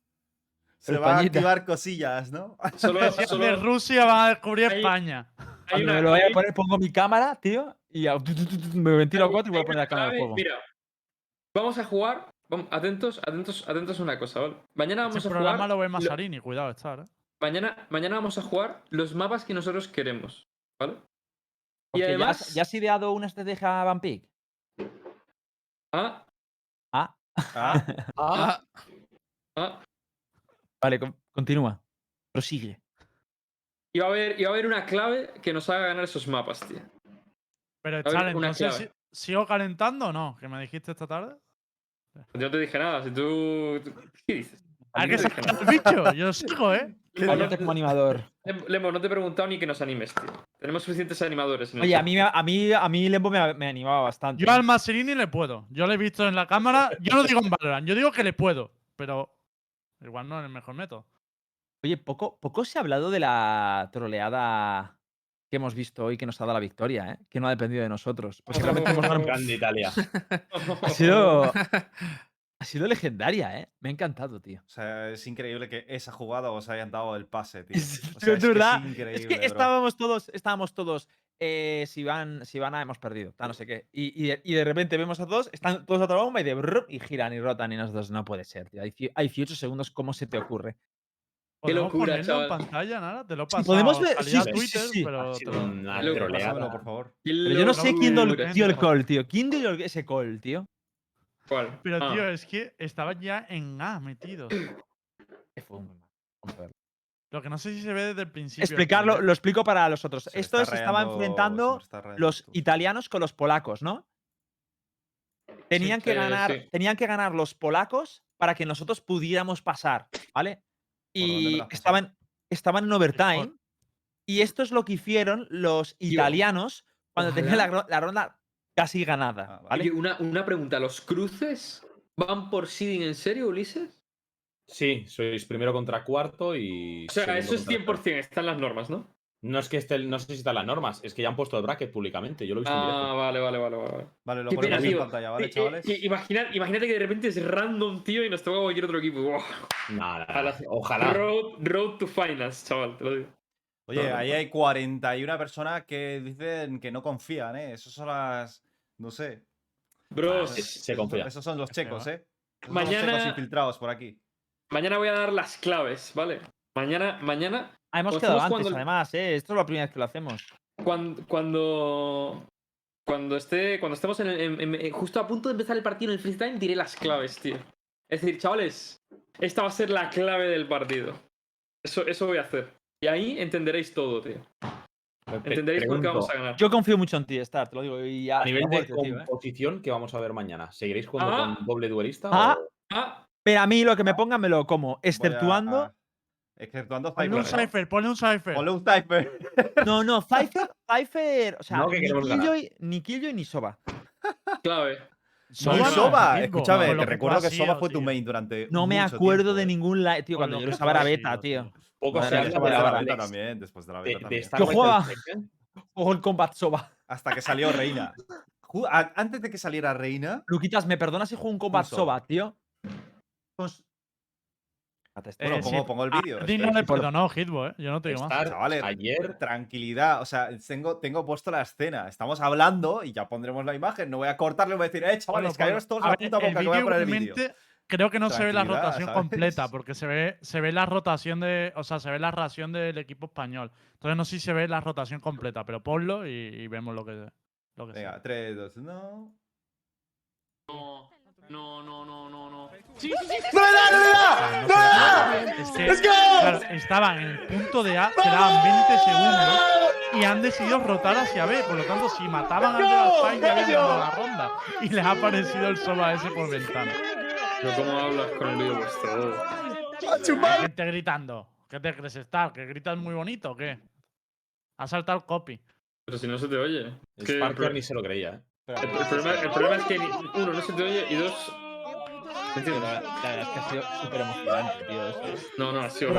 Se van a activar cosillas, ¿no? Solo, de Rusia van a descubrir Hay- España. hay Cuando una, me lo hay- a poner, pongo mi cámara, tío, y a- me ventilo a hay- cuatro y voy a poner la cámara de juego. Mira, vamos a jugar. vamos- atentos, atentos, atentos a una cosa, ¿vale? Mañana vamos Ese a programa jugar. lo ve lo- Masarini, cuidado, estar, ¿eh? mañana, mañana vamos a jugar los mapas que nosotros queremos, ¿vale? Y Porque ya has- además. ¿Ya has ideado una estrategia Vampig? Ah, Ah, Ah, [laughs] Ah, ah, vale, con- continúa. Prosigue. y va a haber, y va a haber una clave que nos haga ganar esos mapas, tío. Pero, ver, Chal, una entonces, clave. si- ¿sigo calentando o no? Que me dijiste esta tarde. Yo no te dije nada, si tú. ¿Qué dices? Hay no que sacar el bicho. Yo sigo, ¿eh? Lembo, no, Cállate como animador. Lem- Lembo, no te he preguntado ni que nos animes, tío. Tenemos suficientes animadores. En Oye, a mí, me- a mí, a mí Lembo me, me animaba bastante. Yo al Maserini le puedo. Yo le he visto en la cámara. Yo no digo en Valorant, yo digo que le puedo. Pero igual no es el mejor método. Oye, poco, poco se ha hablado de la troleada que hemos visto hoy que nos ha dado la victoria, ¿eh? Que no ha dependido de nosotros. Pues realmente hemos ganado- [laughs] Italia. ha sido, ha sido legendaria, ¿eh? Me ha encantado, tío. o sea, es increíble que esa jugada os hayan dado el pase, [laughs] tío. Es, O sea, de verdad, Es, que bro. estábamos todos, estábamos todos. Eh, si van, si van a hemos perdido, tal, no sé qué. Y, y de, y de repente vemos a todos, están todos a otra bomba y de brrr, y giran y rotan y nosotros no puede ser, tío. Hay, hay 18 segundos, ¿cómo se te ocurre? Qué ¿Podemos locura, ponerlo en chaval. pantalla, nada? Te lo pasado. podemos ver- sí, sí, sí, Twitter, sí. pero te lo- una por favor. Pero yo no sé quién dio, el- call, tío. ¿Quién dio ese call, tío? ¿Cuál? Pero, Ah, tío, es que estaban ya en A metidos. [clears throat] Lo que no sé si se ve desde el principio. Explicarlo, lo explico para los otros. Se Esto se estaba se enfrentando los tú. italianos con los polacos, ¿no? Tenían que eh, ganar, sí. tenían que ganar los polacos para que nosotros pudiéramos pasar, ¿vale? ¿Por dónde me Y estaban, estaban en overtime. Y esto es lo que hicieron los italianos cuando tenían la ronda casi ganada, Ah, vale. ¿vale? Oye, una, una pregunta. ¿Los cruces van por seeding en serio, Ulises? Sí, sois primero contra cuarto y. O sea, eso es contra tercero. 100%, están las normas, ¿no? No es que esté, no sé si están las normas, es que ya han puesto el bracket públicamente. Yo lo he visto en Ah, directo. vale, vale, vale, vale. vale. Vale, lo ponemos en pantalla, ¿vale, Eh, eh, chavales? eh, imagina- imagínate que de repente es random, tío, y nos toca cualquier otro equipo. Nada, ojalá. Road, road to finance, chaval, te lo digo. Oye, ahí hay 41 personas que dicen que no confían, ¿eh? Esos son las. No sé. Bros, se- se confía. Esos son los checos, ¿eh? Esos son los checos Mañana- infiltrados por aquí. mañana voy a dar las claves, ¿vale? Mañana, mañana, Ah, hemos quedado antes, además, ¿eh? Esto es la primera vez que lo hacemos. cuando, cuando, cuando esté, cuando estemos en, el- en- en- en- justo a punto de empezar el partido en el freestyle, diré las claves, tío. Es decir, chavales, esta va a ser la clave del partido. Eso, eso voy a hacer. Y ahí entenderéis todo, tío. Entenderéis por qué vamos a ganar. Yo confío mucho en ti, Star, te lo digo. Y A nivel de muerte, tío, ¿eh? composición, ¿qué vamos a ver mañana? ¿Seguiréis jugando Ah. con doble duelista? Ah. o- Ah, Pero a mí lo que me pongan me lo como, Voy a- exceptuando. Exceptuando Ponle un Cypher. ponle un cipher. Ponle un Cypher. [laughs] No, no, Cypher, Cypher. O sea, No, que ni. Killjoy, ni Killjoy ni Soba. clave. Soba Soba, escúchame, te que recuerdo que Soba sido, fue tu main durante. No me mucho acuerdo tiempo, de eh. ningún live, tío, cuando yo que lo beta, sido, tío. Poco se habla de la la beta Alex, también, después de la de, beta de también. Star Yo Wars jugaba-. Ojo el combat Soba. Hasta que salió Reina. Antes de que saliera Reina. Luquitas, ¿me perdonas si juego un combat Soba. Soba, tío? Pues- Bueno, Eh, pongo, sí. pongo el A vídeo. ti es no le perdonó Hitbo, ¿eh? Yo no te digo más. Chavales, ayer Tranquilidad, o sea, tengo, tengo puesto la escena. Estamos hablando y ya pondremos la imagen. No voy a cortarle, voy a decir, eh, chavales, Bueno, callaros todos a la ver, puta boca que voy a poner el vídeo. Creo que no se ve la rotación ¿sabes? completa, porque se ve, se ve la rotación de. O sea, se ve la ración del equipo español. Entonces no sé si se ve la rotación completa, pero ponlo y, y vemos lo que, lo que Venga, sea. 3, 2, 1. No, no, no, no, no, no. Es que, claro, estaban en el punto de A, quedaban 20 segundos y han decidido rotar hacia B. Por lo tanto, si mataban al de Alpine ya habían ganado la ronda. Y les ha aparecido el Soba ese por ventana. Pero ¿cómo hablas con el vídeo vuestro? Hay gente gritando. ¿Qué te crees estar? ¿Que gritas muy bonito o qué? Ha saltado el copy. Pero si no se te oye. Es que pro- ni se lo creía, ¿eh? el- el problema, el problema es que, ni- uno, no se te oye y dos. La, la verdad es que ha sido súper emocionante, tío. No, no, ha sido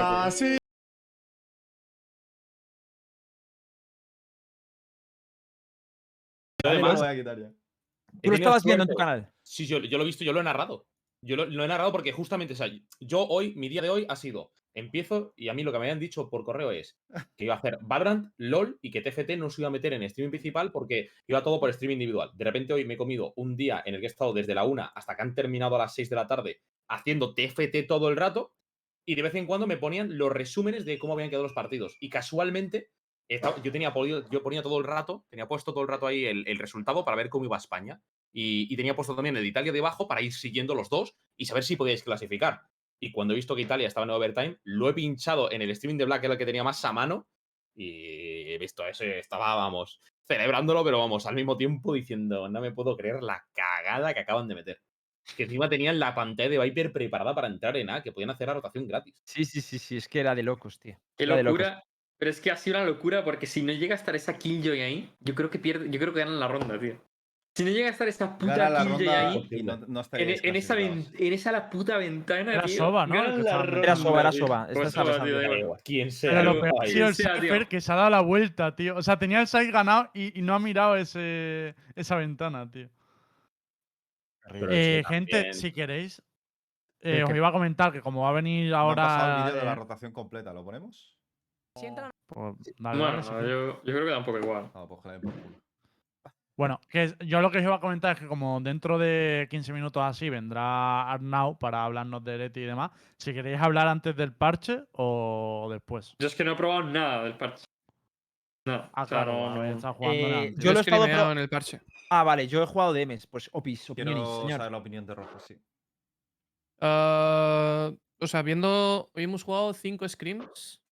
Lo además, voy a quitar ya. he Tú lo estabas viendo en tu canal. Sí, yo, yo lo he visto, yo lo he narrado. Yo lo, lo he narrado porque justamente, o sea, yo hoy, mi día de hoy ha sido, empiezo y a mí lo que me habían dicho por correo es [laughs] que iba a hacer Valorant, LOL y que TFT no se iba a meter en streaming principal porque iba todo por streaming individual. De repente hoy me he comido un día en el que he estado desde la 1 hasta que han terminado a las 6 de la tarde haciendo TFT todo el rato y de vez en cuando me ponían los resúmenes de cómo habían quedado los partidos. Y casualmente, estaba- yo, tenía, yo ponía todo el rato, tenía puesto todo el rato ahí el, el resultado para ver cómo iba España. Y, y tenía puesto también el de Italia debajo para ir siguiendo los dos y saber si podíais clasificar. Y cuando he visto que Italia estaba en overtime, lo he pinchado en el streaming de Black, que era el que tenía más a mano. Y he visto eso, y estaba, vamos, celebrándolo, pero vamos, al mismo tiempo diciendo, no me puedo creer la cagada que acaban de meter. Que encima tenían la pantalla de Viper preparada para entrar en A, que podían hacer la rotación gratis. Sí, sí, sí, sí, es que era de locos, tío. Qué Era de locos. locura. Pero es que ha sido una locura porque si no llega a estar esa Killjoy ahí, yo creo que pierde, yo creo que ganan la ronda, tío. Si no llega a estar esa puta Gana la Killjoy ronda ahí, y no, no en, estaríais en esa ven- en esa la puta ventana, Era tío, Soba, ¿no? Era Soba, era. Soba, Pues Quien sea. Pero lo peor ha sido el. Cypher que se ha dado la vuelta, tío. O sea, tenía el side ganado y, y no ha mirado ese, esa ventana, tío. Eh, gente, también- si queréis, ¿El eh, os iba a comentar que como va a venir No han el ahora. vídeo de la rotación completa, ¿lo ponemos? pues, dale, Bueno, yo, yo creo que da un poco igual. No, pues por culo. Bueno, que yo lo que os iba a comentar es que como dentro de 15 minutos así vendrá Arnau para hablarnos de Leti y demás, si queréis hablar antes del parche o después. Yo es que no he probado nada del parche. Nada. Ah, o sea, claro, no- habéis no- estado jugando Eh, nada. Yo Yo lo he he estado en el parche. Ah, vale, yo he jugado de MS. Pues opis, opiniones, Quiero señor. saber la opinión de Rojo, sí. Ah, o sea, viendo. Hoy hemos jugado 5 scrims.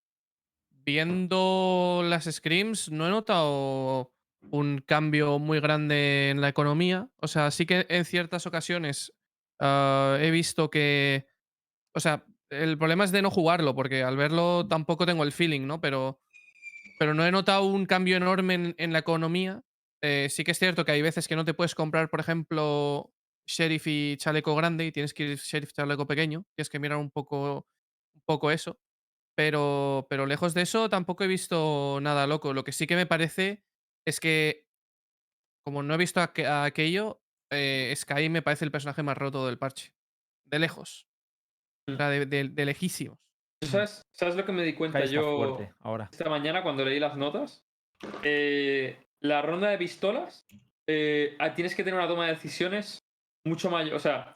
Viendo las scrims, no he notado un cambio muy grande en la economía. O sea, sí que en ciertas ocasiones ah, he visto que. O sea, el problema es de no jugarlo, porque al verlo tampoco tengo el feeling, ¿no? Pero. Pero no he notado un cambio enorme en, en la economía. Eh, sí que es cierto que hay veces que no te puedes comprar, por ejemplo, sheriff y chaleco grande y tienes que ir sheriff chaleco pequeño. Tienes que mirar un poco, un poco eso. Pero, pero lejos de eso tampoco he visto nada loco. Lo que sí que me parece es que, como no he visto aqu- a aquello, eh, Sky me parece el personaje más roto del parche. De lejos. O sea, de, de- de lejísimos. ¿Sabes, ¿Sabes lo que me di cuenta yo fuerte ahora. esta mañana cuando leí las notas? Eh, la ronda de pistolas, eh, ah, tienes que tener una toma de decisiones mucho mayor. O sea,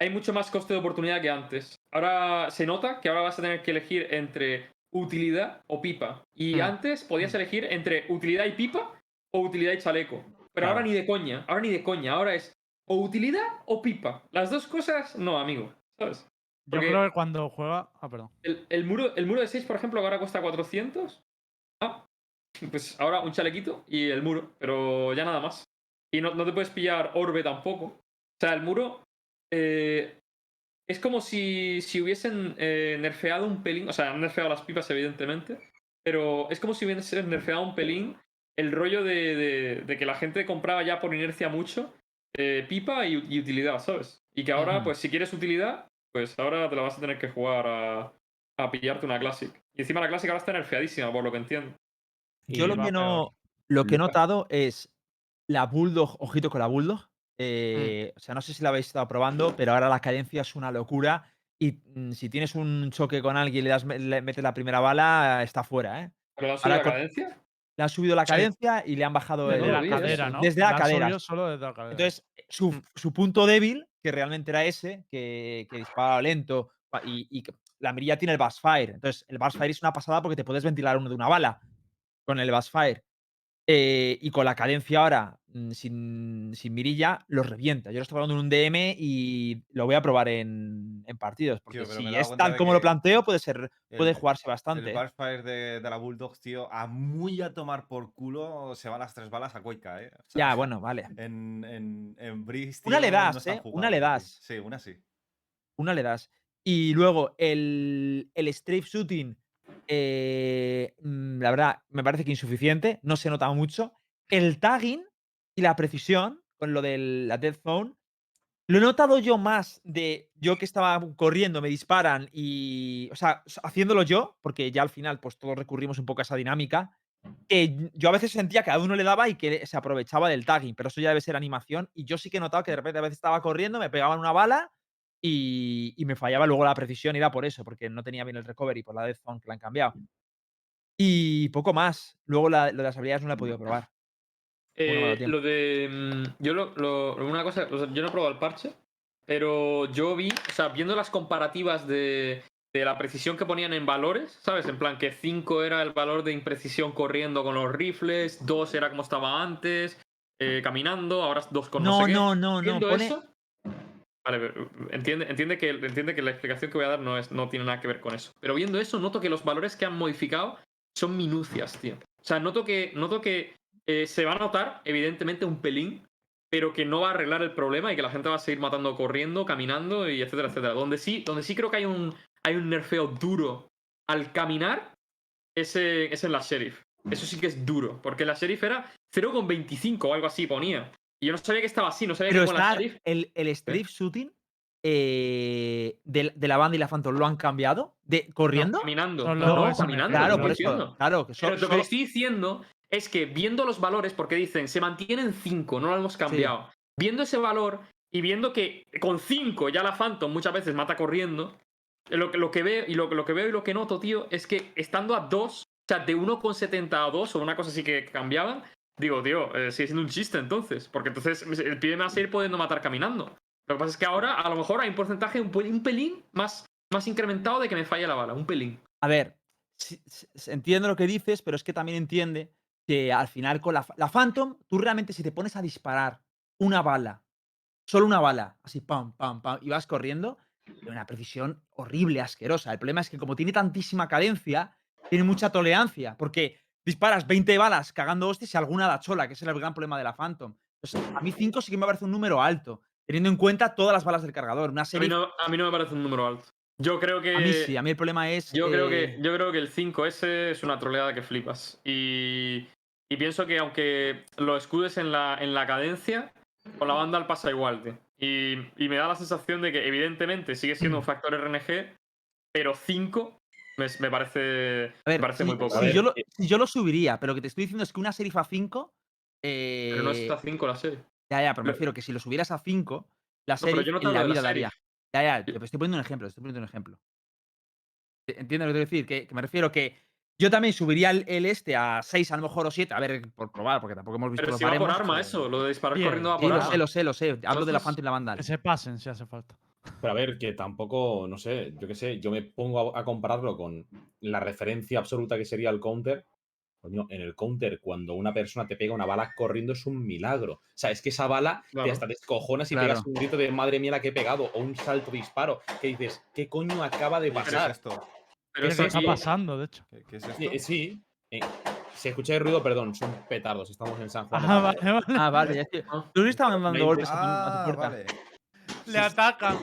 hay mucho más coste de oportunidad que antes. Ahora se nota que ahora vas a tener que elegir entre utilidad o pipa. Y Hmm. antes podías elegir entre utilidad y pipa o utilidad y chaleco. Pero ahora Claro. ni de coña, ahora ni de coña. Ahora es o utilidad o pipa. Las dos cosas, no, amigo. ¿Sabes? Yo creo que cuando juega. Ah, perdón. El, el muro, el muro de 6, por ejemplo, que ahora cuesta 400. Ah, pues ahora un chalequito y el muro, pero ya nada más. Y no, no te puedes pillar orbe tampoco. O sea, el muro eh, es como si, si hubiesen eh, nerfeado un pelín. O sea, han nerfeado las pipas, evidentemente. Pero es como si hubiesen nerfeado un pelín el rollo de, de- de que la gente compraba ya por inercia mucho eh, pipa y, y utilidad, ¿sabes? Y que ahora, pues si quieres utilidad, pues ahora te la vas a tener que jugar a, a pillarte una Classic. Y encima la Classic ahora está nerfeadísima, por lo que entiendo. Yo lo que no. Lo que he notado es la Bulldog, ojito con la Bulldog. eh, O sea, no sé si la habéis estado probando, pero ahora la cadencia es una locura. Y mm, si tienes un choque con alguien y le, das, le metes la primera bala, está fuera, ¿eh? ¿Pero Ahora la cadencia? Le han subido la cadencia y le han bajado el. Desde lo la cadera. ¿no? Desde la cadera. solo desde la cadera. Entonces, su, Mm. su punto débil, que realmente era ese, que, que disparaba lento y, y la mirilla tiene el Bassfire. Entonces, el Bassfire es una pasada porque te puedes ventilar uno de una bala con el Bassfire. Eh, y con la cadencia ahora, mm, sin, sin mirilla, los revienta. Yo lo estoy probando en un DM y lo voy a probar en, en partidos. Porque Tío, si es tal como lo planteo, puede ser puede el- jugarse El bastante. ¿eh? Backfire de, de la Bulldogs, tío, a muy a tomar por culo se van las tres balas a Cueca, ¿eh? Ya, [laughs] bueno, vale. En, en, en Breeze, Una le no das, ¿eh? Una le das. Sí, una sí. Una le das. Y luego el, el strafe shooting, eh, mm, la verdad, me parece que insuficiente, no se nota mucho. El tagging y la precisión con lo de la Death Zone, lo he notado yo más de yo que estaba corriendo, me disparan y, o sea, haciéndolo yo, porque ya al final pues todos recurrimos un poco a esa dinámica, que yo a veces sentía que a uno le daba y que se aprovechaba del tagging, pero eso ya debe ser animación y yo sí que he notado que de repente a veces estaba corriendo, me pegaban una bala y, y me fallaba luego la precisión era por eso, porque no tenía bien el recovery por la Death Zone que la han cambiado. Y poco más. Luego la- lo de las habilidades no la he podido probar. Eh, lo de. mm, Yo lo, lo- una cosa, o sea, yo no he probado el parche, pero yo vi, o sea, viendo las comparativas de, de la precisión que ponían en valores, ¿sabes? En plan que 5 era el valor de imprecisión corriendo con los rifles, 2 era como estaba antes, eh, caminando, ahora 2 con no, No, sé qué. no, no, no. Pone, eso. Vale, pero, entiende, entiende, que, entiende que la explicación que voy a dar no, es, no tiene nada que ver con eso. Pero viendo eso, noto que los valores que han modificado son minucias, tío. O sea, noto que, noto que eh, se va a notar, evidentemente, un pelín, pero que no va a arreglar el problema y que la gente va a seguir matando corriendo, caminando y etcétera, etcétera. Donde sí, donde sí creo que hay un, hay un nerfeo duro al caminar es, eh, es en la sheriff. Eso sí que es duro, porque la sheriff era 0,25 o algo así ponía. Y yo no sabía que estaba así, no sabía pero que con la el, el strafe shooting eh, de, de la banda y la Phantom lo han cambiado de corriendo. No, caminando. No, me caminando. claro, por eso. Claro, que Pero lo que le estoy diciendo es que viendo los valores, porque dicen se mantienen 5, no lo hemos cambiado. Viendo ese valor y viendo que con 5 ya la Phantom muchas veces mata corriendo, lo, que- lo que veo y lo, lo que veo y lo que noto, tío, es que estando a 2, o sea, de 1,70 a 2 o una cosa así que cambiaban, digo, tío, eh, sigue siendo un chiste entonces, porque entonces el pibe me va a seguir pudiendo matar caminando. Lo que pasa es que ahora a lo mejor hay un porcentaje un, pelín- un pelín más, más incrementado de que me falle la bala, un pelín. A ver, entiendo lo que dices, pero es que también entiende que al final con la, la Phantom, tú realmente si te pones a disparar una bala, solo una bala, así pam, pam, pam, y vas corriendo, tiene una precisión horrible, asquerosa. El problema es que como tiene tantísima cadencia, tiene mucha tolerancia, porque disparas 20 balas cagando hostias y alguna da chola, que es el gran problema de la Phantom. Entonces, a mí 5 sí que me parece un número alto, teniendo en cuenta todas las balas del cargador. Una A mí, no, a mí no me parece un número alto. Yo creo que. A mí sí, a mí el problema es... Yo, creo eh, que, yo creo que el 5S es una troleada que flipas. Y, y pienso que aunque lo escudes en la, en la cadencia, con la banda pasa igual, tío. Y, y me da la sensación de que evidentemente sigue siendo un [clears throat] factor RNG, pero 5 me, me parece, A ver, me parece si, muy poco. si ver, yo lo, si yo lo subiría, pero lo que te estoy diciendo es que una serie a 5. Eh, Pero no está 5 la serie. Ya, ya, pero me Lo- refiero que si lo subieras a 5, la serie yo no te en la vida daría. Ya, ya, te estoy poniendo un ejemplo, te estoy poniendo un ejemplo. ¿Entiendes lo que te quiero decir? Que, que me refiero que yo también subiría el, el este a 6 a lo mejor o 7, a ver, por probar, porque tampoco hemos visto Pero los si va por baremos, arma pero- eso, lo de disparar Bien. corriendo va Sí, por lo arma. sé, lo sé, lo sé. Hablo de la Phantom y la Vandal. Que se pasen si hace falta. Pero a ver, que tampoco, no sé, yo qué sé, yo me pongo a, a compararlo con la referencia absoluta que sería el counter. Coño, en el counter, cuando una persona te pega una bala corriendo es un milagro. O sea, es que esa bala te Claro. hasta descojonas y Claro. pegas un grito de madre mía la que he pegado, o un salto disparo, que dices, ¿qué coño acaba de Oye, ¿Qué es pasar? esto? Pero ¿Qué eso está aquí- pasando, de hecho? ¿Qué, qué es esto? Sí, eh, sí. eh, si escucháis ruido, perdón, son petardos, estamos en San Juan. de Ah, vale, vale. Ah, vale, ya estoy. Tú no estabas dando Veinte. golpes a tu, a tu Ah, puerta. vale. Le atacan.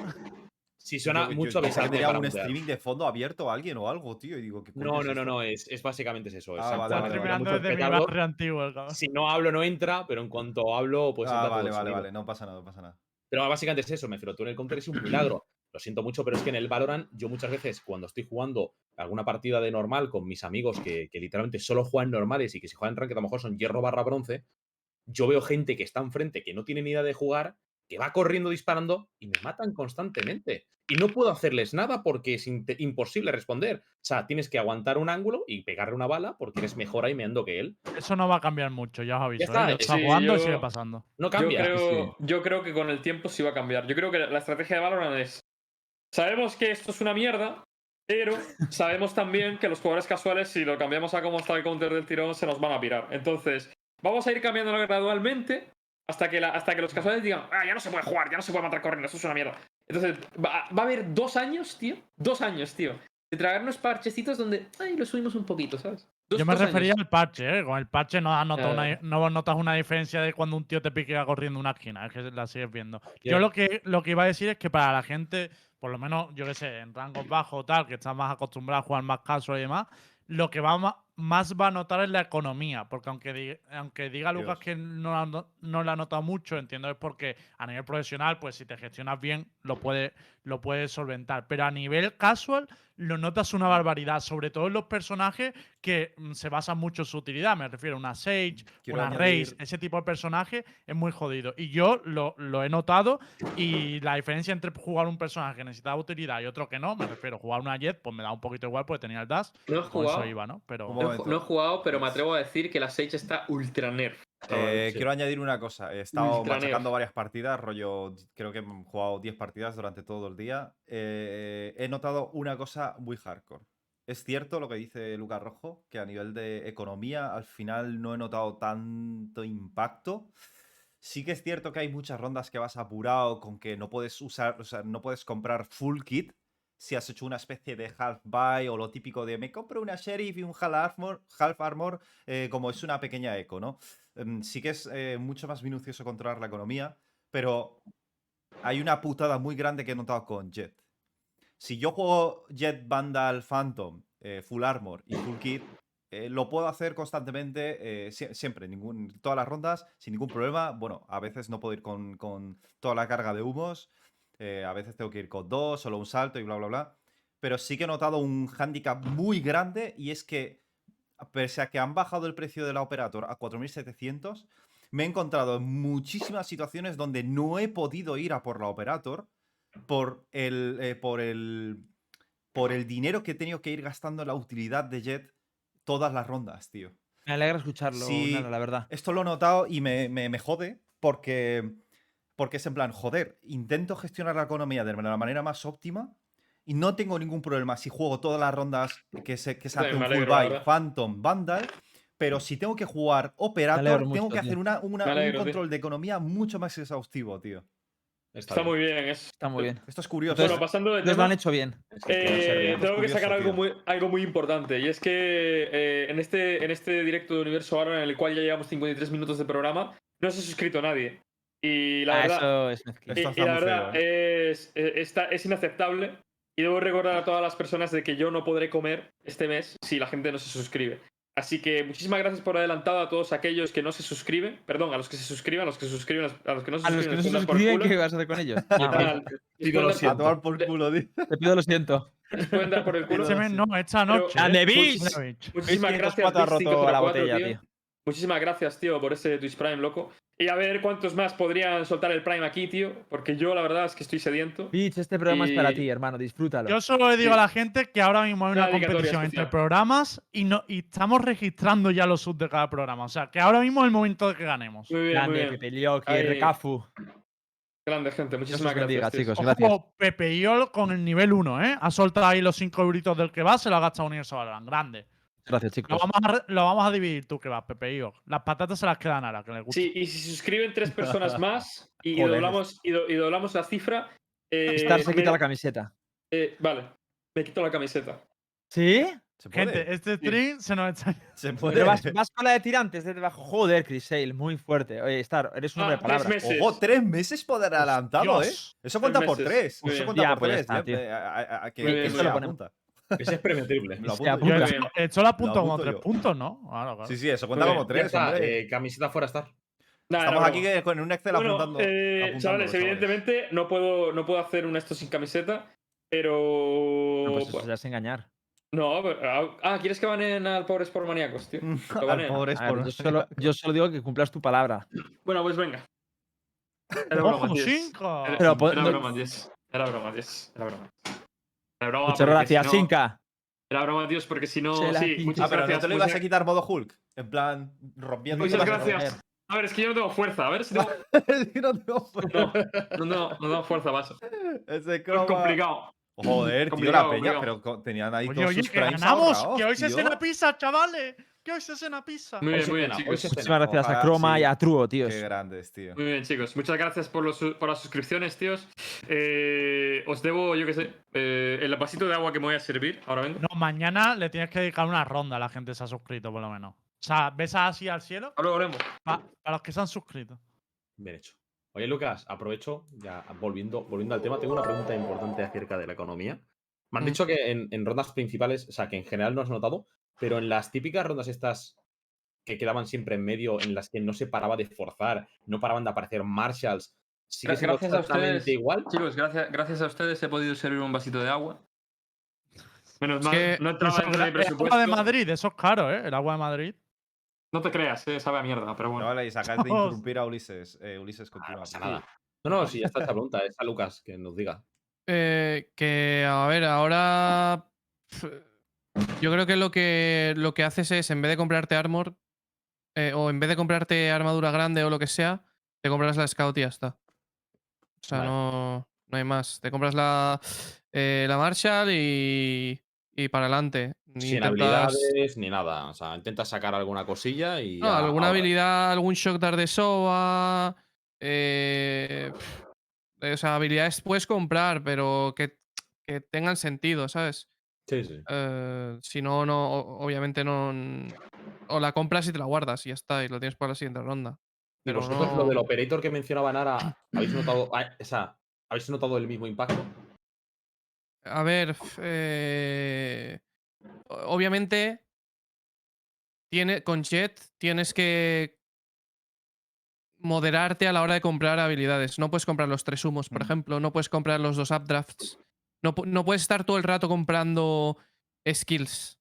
Si suena Yo- mucho, yo para un streaming de fondo abierto a alguien o algo, tío. Y digo, ¿qué No, es no, no, no, es, es básicamente es eso. Es Ah, vale, vale, vale. Desde mi antiguo. Si no hablo, no entra, pero en cuanto hablo, pues ah, entra vale, vale, vale. No pasa nada, no pasa nada. Pero básicamente es eso, me refiero, tú en el counter es un milagro. Lo siento mucho, pero es que en el Valorant, yo muchas veces, cuando estoy jugando alguna partida de normal con mis amigos que, que literalmente solo juegan normales y que si juegan ranked a lo mejor son hierro barra bronce, yo veo gente que está enfrente, que no tiene ni idea de jugar, que va corriendo disparando y me matan constantemente. Y no puedo hacerles nada porque es imposible responder. O sea, tienes que aguantar un ángulo y pegarle una bala porque eres mejor aimeando que él. Eso no va a cambiar mucho, ya os aviso. está, ¿eh? Está sí, jugando y yo- sigue pasando. No Yo cambia. creo, yo creo que con el tiempo sí va a cambiar. Yo creo que la estrategia de Valorant es. Sabemos que esto es una mierda, pero sabemos también que los jugadores casuales, si lo cambiamos a cómo está el counter del tirón, se nos van a pirar. Entonces, vamos a ir cambiándolo gradualmente hasta que, la- hasta que los casuales digan, ah, ya no se puede jugar, ya no se puede matar corriendo, esto es una mierda. Entonces, va, va a haber dos años, tío, dos años, tío, de tragarnos parchecitos donde, ay, lo subimos un poquito, ¿sabes? Dos- Yo me años. refería al parche, ¿eh? Con el parche no, notado Ya, una- no notas una diferencia de cuando un tío te piquea corriendo una esquina, es que la sigues viendo. Yo lo que, lo que iba a decir es que para la gente, por lo menos, yo qué sé, en rangos bajos o tal, que está más acostumbrado a jugar más casual y demás, lo que va más va a notar es la economía. Porque aunque, di- aunque diga Lucas Dios. que no la, no, no la nota mucho, entiendo es porque a nivel profesional, pues si te gestionas bien, lo puedes lo puedes solventar. Pero a nivel casual, lo notas una barbaridad. Sobre todo en los personajes que mm, se basan mucho en su utilidad. Me refiero a una Sage, Quiero una añadir- Raze, ese tipo de personaje es muy jodido. Y yo lo, lo he notado. Y la diferencia entre jugar un personaje que necesitaba utilidad y otro que no, me refiero a jugar una Jet, pues me da un poquito igual porque tenía el dash. No eso jugado. iba, ¿no? Pero. No, he no jugado, pero me atrevo a decir que la Sage está ultra nerf. Eh. Quiero añadir una cosa. He estado Ultra machacando nerf. varias partidas, rollo, creo que he jugado 10 partidas durante todo el día. Eh, he notado una cosa muy hardcore. Es cierto lo que dice Lucas Rojo, que a nivel de economía al final no he notado tanto impacto. Sí que es cierto que hay muchas rondas que vas apurado con que no puedes usar, o sea, no puedes comprar full kit si has hecho una especie de half buy o lo típico de me compro una sheriff y un half armor, half armor eh, como es una pequeña eco, ¿no? Em, sí que es eh, mucho más minucioso controlar la economía, pero hay una putada muy grande que he notado con Jet. Si yo juego Jet Vandal Phantom, eh, Full Armor y Full Kit, lo puedo hacer constantemente, sie- siempre, ningún, todas las rondas, sin ningún problema. Bueno, a veces no puedo ir con, con toda la carga de humos, eh, a veces tengo que ir con dos, solo un salto y bla, bla, bla. Pero sí que he notado un handicap muy grande y es que, pese a que han bajado el precio de la Operator a 4700, me he encontrado en muchísimas situaciones donde no he podido ir a por la Operator por el, eh, por el, por el dinero que he tenido que ir gastando en la utilidad de Jet todas las rondas, tío. Me alegra escucharlo, Sí. Nano, la verdad. Esto lo he notado y me, me- me jode porque, porque es en plan, joder, intento gestionar la economía de la manera más óptima y no tengo ningún problema si juego todas las rondas que se, que se hace un full buy. Phantom, Vandal, pero si tengo que jugar Operator, tengo mucho, que hacer una, una- Me alegro, un tío. control de economía mucho más exhaustivo, tío. Está muy bien. Es... Está muy bien. Esto es curioso. Entonces, Bueno, pasando de Los lo tema, han hecho bien. Eh, tengo que sacar algo muy, algo muy importante. Y es que eh, en, este, en este directo de Universo Valorant, en el cual ya llevamos 53 minutos de programa, no se ha suscrito nadie. Y la Ah, verdad, eso es y- y, la verdad feo, es, eh, está- es inaceptable. Y debo recordar a todas las personas de que yo no podré comer este mes si la gente no se suscribe. Así que muchísimas gracias por adelantado a todos aquellos que no se suscriben. Perdón, a los que se suscriban, a los que se suscriben, a los que no se A los que no se suscriben. suscriben. ¿qué vas a hacer con ellos? [laughs] Ah, les pueden dar- A tomar por culo, tío. Te pido lo siento. les pueden dar por el [laughs] culo. No, esta noche. ¡Grande, eh. Muchísimas gracias, 504 ha Beach roto la 504, botella, tío. Muchísimas gracias, tío, por ese Twitch Prime, loco. Y a ver cuántos más podrían soltar el Prime aquí, tío. Porque yo, la verdad, es que estoy sediento. Beach, este programa es para ti, hermano. Disfrútalo. Yo solo le digo Sí. a la gente que ahora mismo hay Una competición entre programas y, no, y estamos registrando ya los subs de cada programa. O sea, que ahora mismo es el momento de que ganemos. Muy bien, muy Grande, bien. Pepe Lioki, Ahí. Recafu. Grande, gente. Muchísimas bendiga, gracias. tíos. chicos. Gracias. Ojo, Pepe Iol con el nivel 1, ¿eh? Ha soltado ahí los 5 euritos del que va, se lo ha gastado Universo Valorant. Grande. Gracias, Lo chicos. vamos, a, lo vamos a dividir tú que vas, Pepe Iol. Las patatas se las quedan ahora, que le gusta. Sí, y si se suscriben tres personas [laughs] más y, doblamos, y, do- y doblamos la cifra. eh, Star se me- quita la camiseta. eh, vale, me quito la camiseta. ¿Sí? Gente, este stream se nos está. [laughs] Se puede. Pero vas, vas con la de tirantes desde debajo. Joder, Crisale, muy fuerte. Oye, Star, eres un Ah, hombre de tres palabras. meses. Ojo, tres meses por adelantado, ¿eh? Eso cuenta Tres por tres. Eso cuenta Ya, por pues ya tres. está, ya, tío. eh, a- a- a- Ese es premible. Me lo apunto Yo he bien. hecho la apunto como apunto tres yo. puntos, ¿no? Claro, claro. Sí, sí, eso cuenta Muy como tres, está, eh, camiseta fuera estar. Nah, Estamos no, aquí no. con un Excel Bueno, apuntando. eh, chavales, evidentemente no puedo, no puedo hacer un esto sin camiseta, pero. No, pues eso ya es engañar. No, pero- ah, ¿quieres que banen al pobre Sport Maníacos, tío? [laughs] Al pobre A ver, por- yo, solo, yo solo digo que cumplas tu palabra. Bueno, pues venga. Era broma, ¡Ojo, tíos. cinco! Era, Pero, pues, era broma, tíos. Era broma, tíos. Era broma. Era broma. Muchas gracias, si no- Sinka. Era broma, tíos, porque si no. Sí, muchas Ah, pero no gracias. te lo ibas a quitar modo Hulk. En plan, rompiendo. Muchas Muchas gracias. A ver, es que yo no tengo fuerza. A ver si [laughs] tengo. no tengo fuerza. No, no, no, no tengo fuerza. Ese Es complicado. Joder, tío, la peña. Pero co- tenían ahí Oye, todos oye, sus que primes ganamos. ahorrados, Que hoy se tío. cena pizza, chavales. Que hoy se cena pizza. Muy bien, muy bien, se chicos. Muchísimas gracias a Ojalá, Croma sí. y a Truo, tíos. Qué grandes, tío. Muy bien, chicos. Muchas gracias por, los, por las suscripciones, tíos. Eh, os debo, yo qué sé, eh, el vasito de agua que me voy a servir. Ahora vengo. No, mañana le tienes que dedicar una ronda a la gente que se ha suscrito, por lo menos. O sea, besas así al cielo Ahora volvemos. pa- para los que se han suscrito. Bien hecho. Oye, Lucas, aprovecho, ya volviendo, volviendo al tema, tengo una pregunta importante acerca de la economía. Me han Mm. dicho que en, en rondas principales, o sea, que en general no has notado, pero en las típicas rondas estas que quedaban siempre en medio, en las que no se paraba de forzar, no paraban de aparecer Marshalls, sigue siendo gracias a exactamente ustedes. igual. Chicos, gracias, gracias a ustedes he podido servir un vasito de agua. Menos Es mal, que no dentro de mi el agua de presupuesto. Madrid, eso es caro, ¿eh? El agua de Madrid. No te creas, eh, sabe a mierda, pero No, bueno. vale, y sacas de interrumpir a Ulises. Eh, Ulises Ah, continúa. no favor. nada. No, no, si ya está esta pregunta, es a Lucas que nos diga. Eh, que, a ver, ahora. Yo creo que lo que lo que haces es, en vez de comprarte armor, eh, o en vez de comprarte armadura grande o lo que sea, te compras la scout y ya está. O sea, Vale. no, no hay más. Te compras la, eh, la Marshall y, y para adelante. Sin habilidades ni nada. O sea, intentas sacar alguna cosilla y. No, ya alguna ahora. habilidad, algún shock dart de Sova. eh, pf, o sea, habilidades puedes comprar, pero que, que tengan sentido, ¿sabes? Sí, sí. Eh, si no, no, o- obviamente no. O la compras y te la guardas y ya está, y lo tienes para la siguiente ronda. Y Pero vosotros, no- lo del operator que mencionaba Nara, ¿habéis notado, [clears throat] esa, ¿habéis notado el mismo impacto? A ver, eh, obviamente, tiene, con Jet tienes que moderarte a la hora de comprar habilidades. No puedes comprar los tres humos, por Mm. ejemplo. No puedes comprar los dos updrafts. No, no puedes estar todo el rato comprando skills.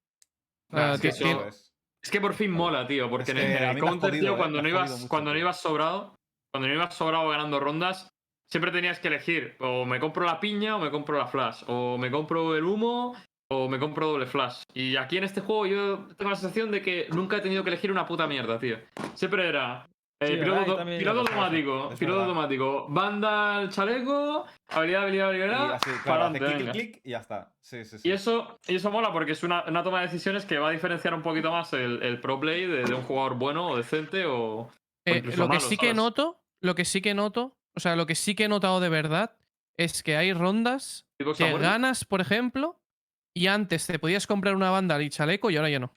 Nah, Ah, es que ti- eso- ti- Es es que por fin mola, tío, porque Es en, que en a el counter, jodido, tío, eh, cuando, no jodido ibas, cuando no ibas sobrado, cuando no ibas sobrado ganando rondas, siempre tenías que elegir, o me compro la piña o me compro la flash, o me compro el humo o me compro doble flash. Y aquí en este juego yo tengo la sensación de que nunca he tenido que elegir una puta mierda, tío. Siempre era eh, Sí, piloto. Y automático, piloto automático, banda al chaleco, habilidad, habilidad, Y habilidad, así, para claro, hace adelante, clic, clic, clic y ya está. Sí, sí, sí. Y eso, y eso mola porque es una, una toma de decisiones que va a diferenciar un poquito más el, el pro play de, de un jugador bueno o decente o. Eh, lo que malo, sí que noto, lo que sí que noto, o sea, lo que sí que he notado de verdad es que hay rondas que ganas, por ejemplo, y antes te podías comprar una banda y chaleco y ahora ya no.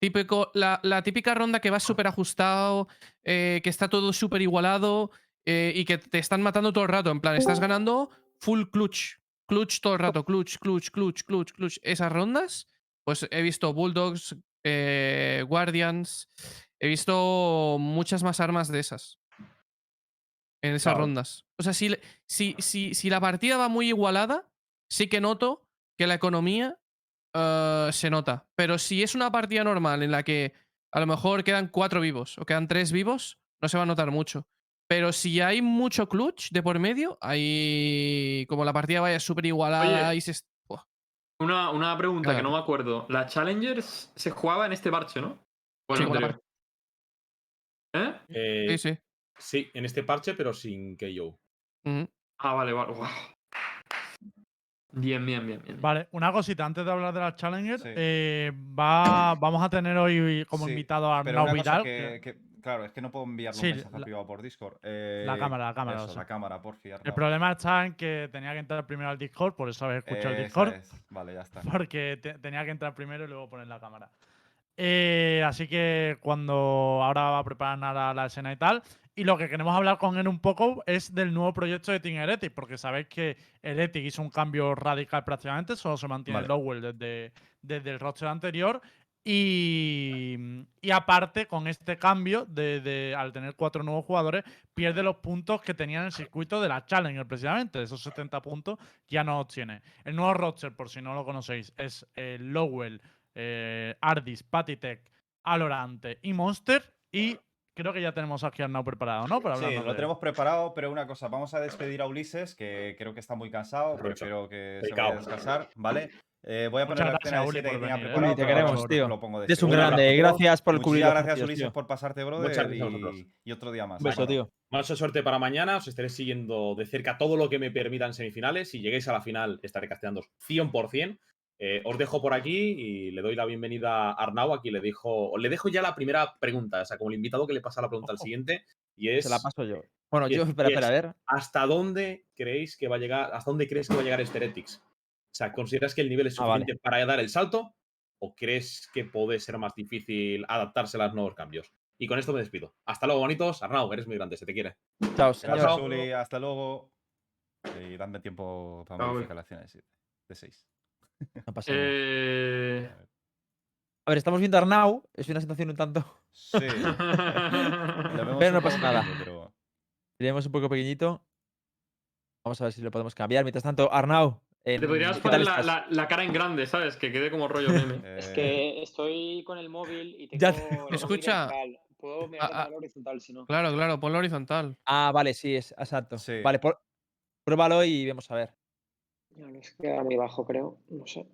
Típico, la, la típica ronda que va súper ajustado, eh, que está todo súper igualado eh, y que te están matando todo el rato. En plan, estás ganando full clutch. Clutch todo el rato, clutch, clutch, clutch, clutch, clutch. Esas rondas, pues he visto Bulldogs eh, Guardians. He visto muchas más armas de esas. En esas Claro. rondas. O sea, si, si, si, si la partida va muy igualada, sí que noto que la economía eh, se nota. Pero si es una partida normal en la que a lo mejor quedan cuatro vivos o quedan tres vivos, no se va a notar mucho. Pero si hay mucho clutch de por medio, hay. Como la partida vaya súper igualada Oye, y se. Una, una pregunta que no me acuerdo. La Challengers se jugaba en este parche, ¿no? O en Sí. ¿Eh? Eh, Sí, sí. Sí, en este parche, pero sin KO. Ujú. Ah, vale, vale. Guau. Bien, bien, bien, bien. Vale, una cosita antes de hablar de la Challenger. Sí. eh, va, vamos a tener hoy como Sí, invitado a Pero Arnau Vidal. que, que- que- claro, es que no puedo enviarle Sí, un mensaje la- privado por Discord. la Eh, cámara, la cámara, Eso, o sea. la cámara, por fin. El problema está en que tenía que entrar primero al Discord, por eso habéis escuchado el Discord. Vale, ya está. Porque te- tenía que entrar primero y luego poner la cámara. Eh, así que cuando ahora va a preparar nada la escena y tal. Y lo que queremos hablar con él un poco es del nuevo proyecto de Team Heretic, porque sabéis que Heretic hizo un cambio radical prácticamente, solo se mantiene Vale. Lowell desde, desde el roster anterior. Y, y aparte, con este cambio, de, de- al tener cuatro nuevos jugadores, pierde los puntos que tenía en el circuito de la Challenger, precisamente. Esos 70 puntos ya no obtiene. El nuevo roster, por si no lo conocéis, es eh, Lowell, eh, Ardis, Patitech, Alorante y Monster. Y creo que ya tenemos aquí a Arnau preparado, ¿no? Para Sí, lo de- tenemos preparado, pero una cosa, vamos a despedir a Ulises, que creo que está muy cansado, prefiero que se vaya a descansar, ¿vale? Eh, voy a Muchas poner la gracias, escena de Uli, 7 que tenía ¿eh? preparado, Uli, te queremos, ahora tío. lo pongo de Eres un grande. abrazo. Gracias por cubrir Muchísimas los gracias, Ulises, tío. por pasarte, Muchas brother, gracias a vosotros. y, y otro día más. Un beso, tío. Mucha suerte para mañana. Os estaré siguiendo de cerca todo lo que me permitan semifinales. Si lleguéis a la final, estaré casteando 100%. Eh, os dejo por aquí y le doy la bienvenida a Arnau. Aquí le dejo, le dejo ya la primera pregunta. O sea, como el invitado que le pasa la pregunta al siguiente. Y es: Se la paso yo. Bueno, yo, es- espera, espera, a ver. ¿hasta dónde creéis que va a llegar? ¿Hasta dónde crees que va a llegar este Heretics? O sea, ¿consideras que el nivel es Ah, vale. suficiente para dar el salto? ¿O crees que puede ser más difícil adaptarse a los nuevos cambios? Y con esto me despido. Hasta luego, bonitos. Arnau, eres muy grande, se te quiere. Chao, Gracias, señor. Chao. Hasta luego. Y dadme tiempo para modificar la escena de 7, de 6. [laughs] No pasa nada. Eh... A ver, estamos viendo a Arnau. Es una situación un tanto. Sí. [laughs] Pero no pasa nada. pero- Tenemos un poco pequeñito. Vamos a ver si lo podemos cambiar. Mientras tanto, Arnau. en- Te podrías ¿qué poner la, estás? la- la cara en grande, ¿sabes? Que quede como rollo meme. [laughs] Es que estoy con el móvil y tengo Ya el te- móvil Escucha. Puedo mirar ah. la horizontal si no. Claro, claro, ponlo horizontal. Ah, vale, sí, es exacto. Sí. Vale, por- pruébalo y vamos a ver. No, no, es que queda muy bajo, creo. No sé.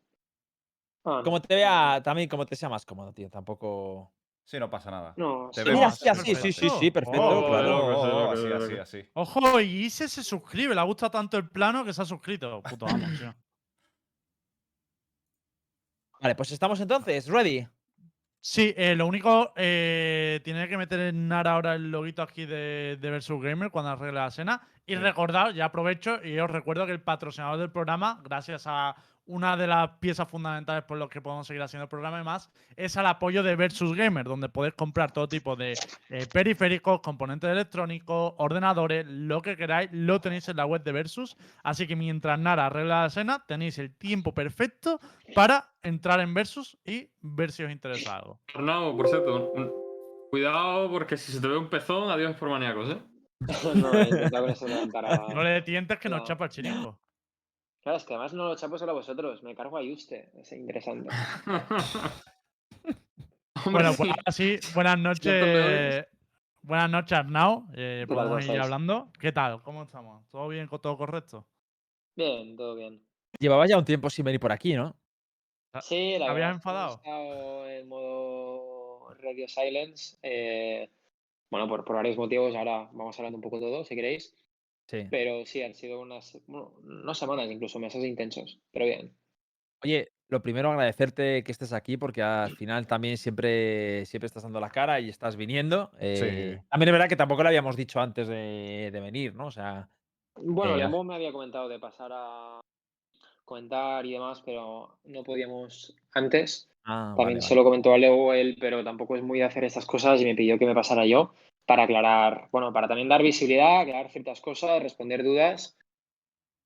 Ah, no. Como te vea, también como te sea más cómodo, tío. Tampoco. Sí, no pasa nada. No, Te sí. Mira, sí, así, sí, sí, sí, perfecto, Oh, claro. Oh, así, así, así. Ojo, y Ise se suscribe. Le ha gustado tanto el plano que se ha suscrito. Puto amo, tío. Vale, pues estamos entonces. Ready. Sí, eh, lo único, eh, tiene que meter en Nara ahora el loguito aquí de, de Versus Gamer cuando arregle la escena. Y Sí. recordad, ya aprovecho y os recuerdo que el patrocinador del programa, gracias a una de las piezas fundamentales por las que podemos seguir haciendo el programa y más, es al apoyo de Versus Gamer, donde podéis comprar todo tipo de eh, periféricos, componentes electrónicos, ordenadores, lo que queráis, lo tenéis en la web de Versus. Así que mientras Nara arregla la escena, tenéis el tiempo perfecto para entrar en Versus y ver si os interesa algo. Arnau, por cierto, un- cuidado porque si se te ve un pezón, adiós por maníacos, ¿eh? no. No le tientes que nos No. chapa el chiringo. Claro, es que además no lo chapo solo a vosotros. Me cargo a Yuste. Es interesante. [laughs] Hombre, Bueno, sí. pues ahora sí, buenas [laughs] noches. Buenas noches, Arnau. Eh, ¿Qué tal, podemos ir hablando. ¿Qué tal? ¿Cómo estamos? ¿Todo bien? ¿Todo correcto? Bien, todo bien. Llevaba ya un tiempo sin venir por aquí, ¿no? Sí, la ¿te habías enfadado? He estado en modo Radio Silence. eh, bueno, por, por varios motivos. Ahora vamos hablando un poco de todo, si queréis. Sí. Pero sí, han sido unas, bueno, no semanas, incluso meses intensos. Pero bien. Oye, lo primero agradecerte que estés aquí porque al [clears throat] final también siempre, siempre estás dando la cara y estás viniendo. Eh, También es verdad que tampoco lo habíamos dicho antes de, de venir, ¿no? O sea, Bueno, Eh, me había comentado de pasar a comentar y demás, pero no podíamos antes. ah, También vale, se lo comentó a Leo él, pero tampoco es muy de hacer estas cosas y me pidió que me pasara yo para aclarar, bueno, para también dar visibilidad, aclarar ciertas cosas, responder dudas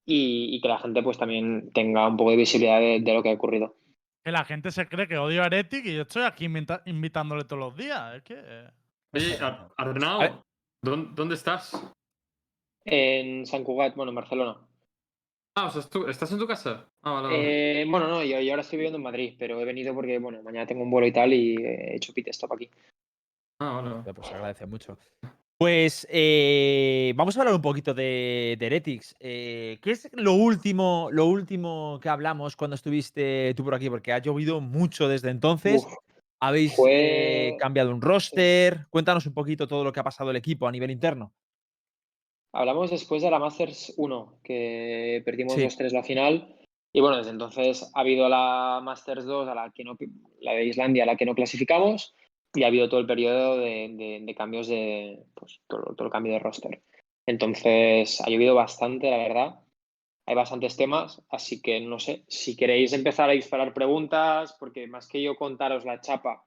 y, y que la gente pues también tenga un poco de visibilidad de, de lo que ha ocurrido. Que la gente se cree que odio a Heretic y yo estoy aquí invita- invitándole todos los días. Es que. eh, Oye, Ar- Arnau. ¿dónde, dónde estás? En San Cugat, bueno, en Barcelona. Ah, o sea, ¿tú- ¿estás en tu casa? Ah, vale, vale. Eh, bueno, no, yo, yo ahora estoy viviendo en Madrid, pero he venido porque, bueno, mañana tengo un vuelo y tal y he hecho pit stop aquí. Ah, vale. Pues se agradece mucho. Pues eh, vamos a hablar un poquito de, de Heretics. Eh, ¿Qué es lo último, lo último que hablamos cuando estuviste tú por aquí? Porque ha llovido mucho desde entonces. Uf, Habéis eh, cambiado un roster. Cuéntanos un poquito todo lo que ha pasado el equipo a nivel interno. Hablamos después de la Masters 1, que perdimos Sí. 2-3 la final. Y bueno, desde entonces ha habido la Masters 2, a la, que no, la de Islandia, a la que no clasificamos, y ha habido todo el periodo de, de- de cambios de. Pues todo, todo el cambio de roster. Entonces ha llovido bastante, la verdad. Hay bastantes temas, así que no sé. Si queréis empezar a disparar preguntas, porque más que yo contaros la chapa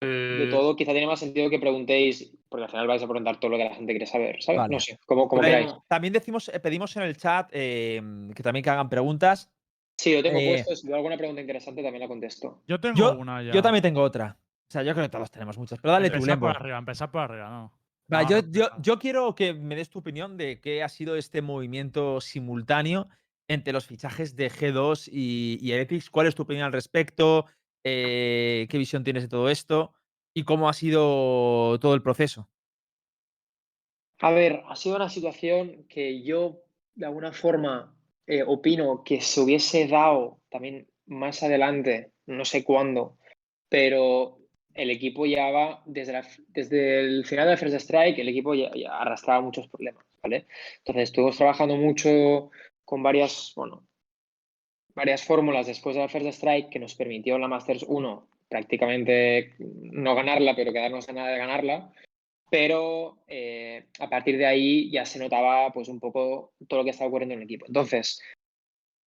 de Eh, todo, quizá tiene más sentido que preguntéis, porque al final vais a preguntar todo lo que la gente quiere saber, ¿sabes? Vale. No sé, como, queráis. También decimos, eh, pedimos en el chat eh, que también que hagan preguntas. Sí, lo tengo Eh, puesto. Si veo alguna pregunta interesante, también la contesto. Yo tengo Yo- una ya. Yo también tengo otra. O sea, yo creo que todos tenemos muchas. Pero dale tú, Empezar por Lembo. arriba, empezar por arriba, ¿no? Va, No, yo, no, yo, yo quiero que me des tu opinión de qué ha sido este movimiento simultáneo entre los fichajes de G2 y, y Heretics. ¿Cuál es tu opinión al respecto? Eh, ¿Qué visión tienes de todo esto? ¿Y cómo ha sido todo el proceso? A ver, ha sido una situación que yo, de alguna forma, eh, opino que se hubiese dado también más adelante, no sé cuándo, pero el equipo ya va, desde, la desde el final del First Strike, el equipo ya, ya arrastraba muchos problemas, ¿vale? Entonces, estuvimos trabajando mucho con varias, bueno, varias fórmulas después de la First Strike que nos permitió en la Masters 1 prácticamente no ganarla, pero quedarnos a nada de ganarla. Pero eh, a partir de ahí ya se notaba pues un poco todo lo que estaba ocurriendo en el equipo. Entonces,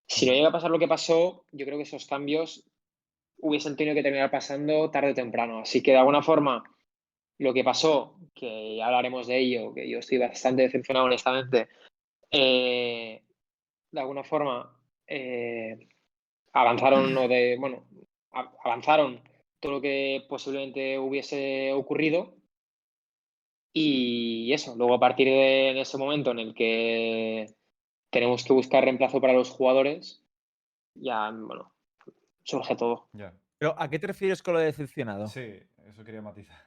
si no llega a pasar lo que pasó, yo creo que esos cambios hubiesen tenido que terminar pasando tarde o temprano. Así que de alguna forma, lo que pasó, que ya hablaremos de ello, que yo estoy bastante decepcionado honestamente, eh, de alguna forma eh, avanzaron o de, bueno, avanzaron todo lo que posiblemente hubiese ocurrido y eso, luego a partir de ese momento en el que tenemos que buscar reemplazo para los jugadores, ya, bueno, surge todo. Ya. Pero, ¿a qué te refieres con lo de decepcionado? Sí, eso quería matizar.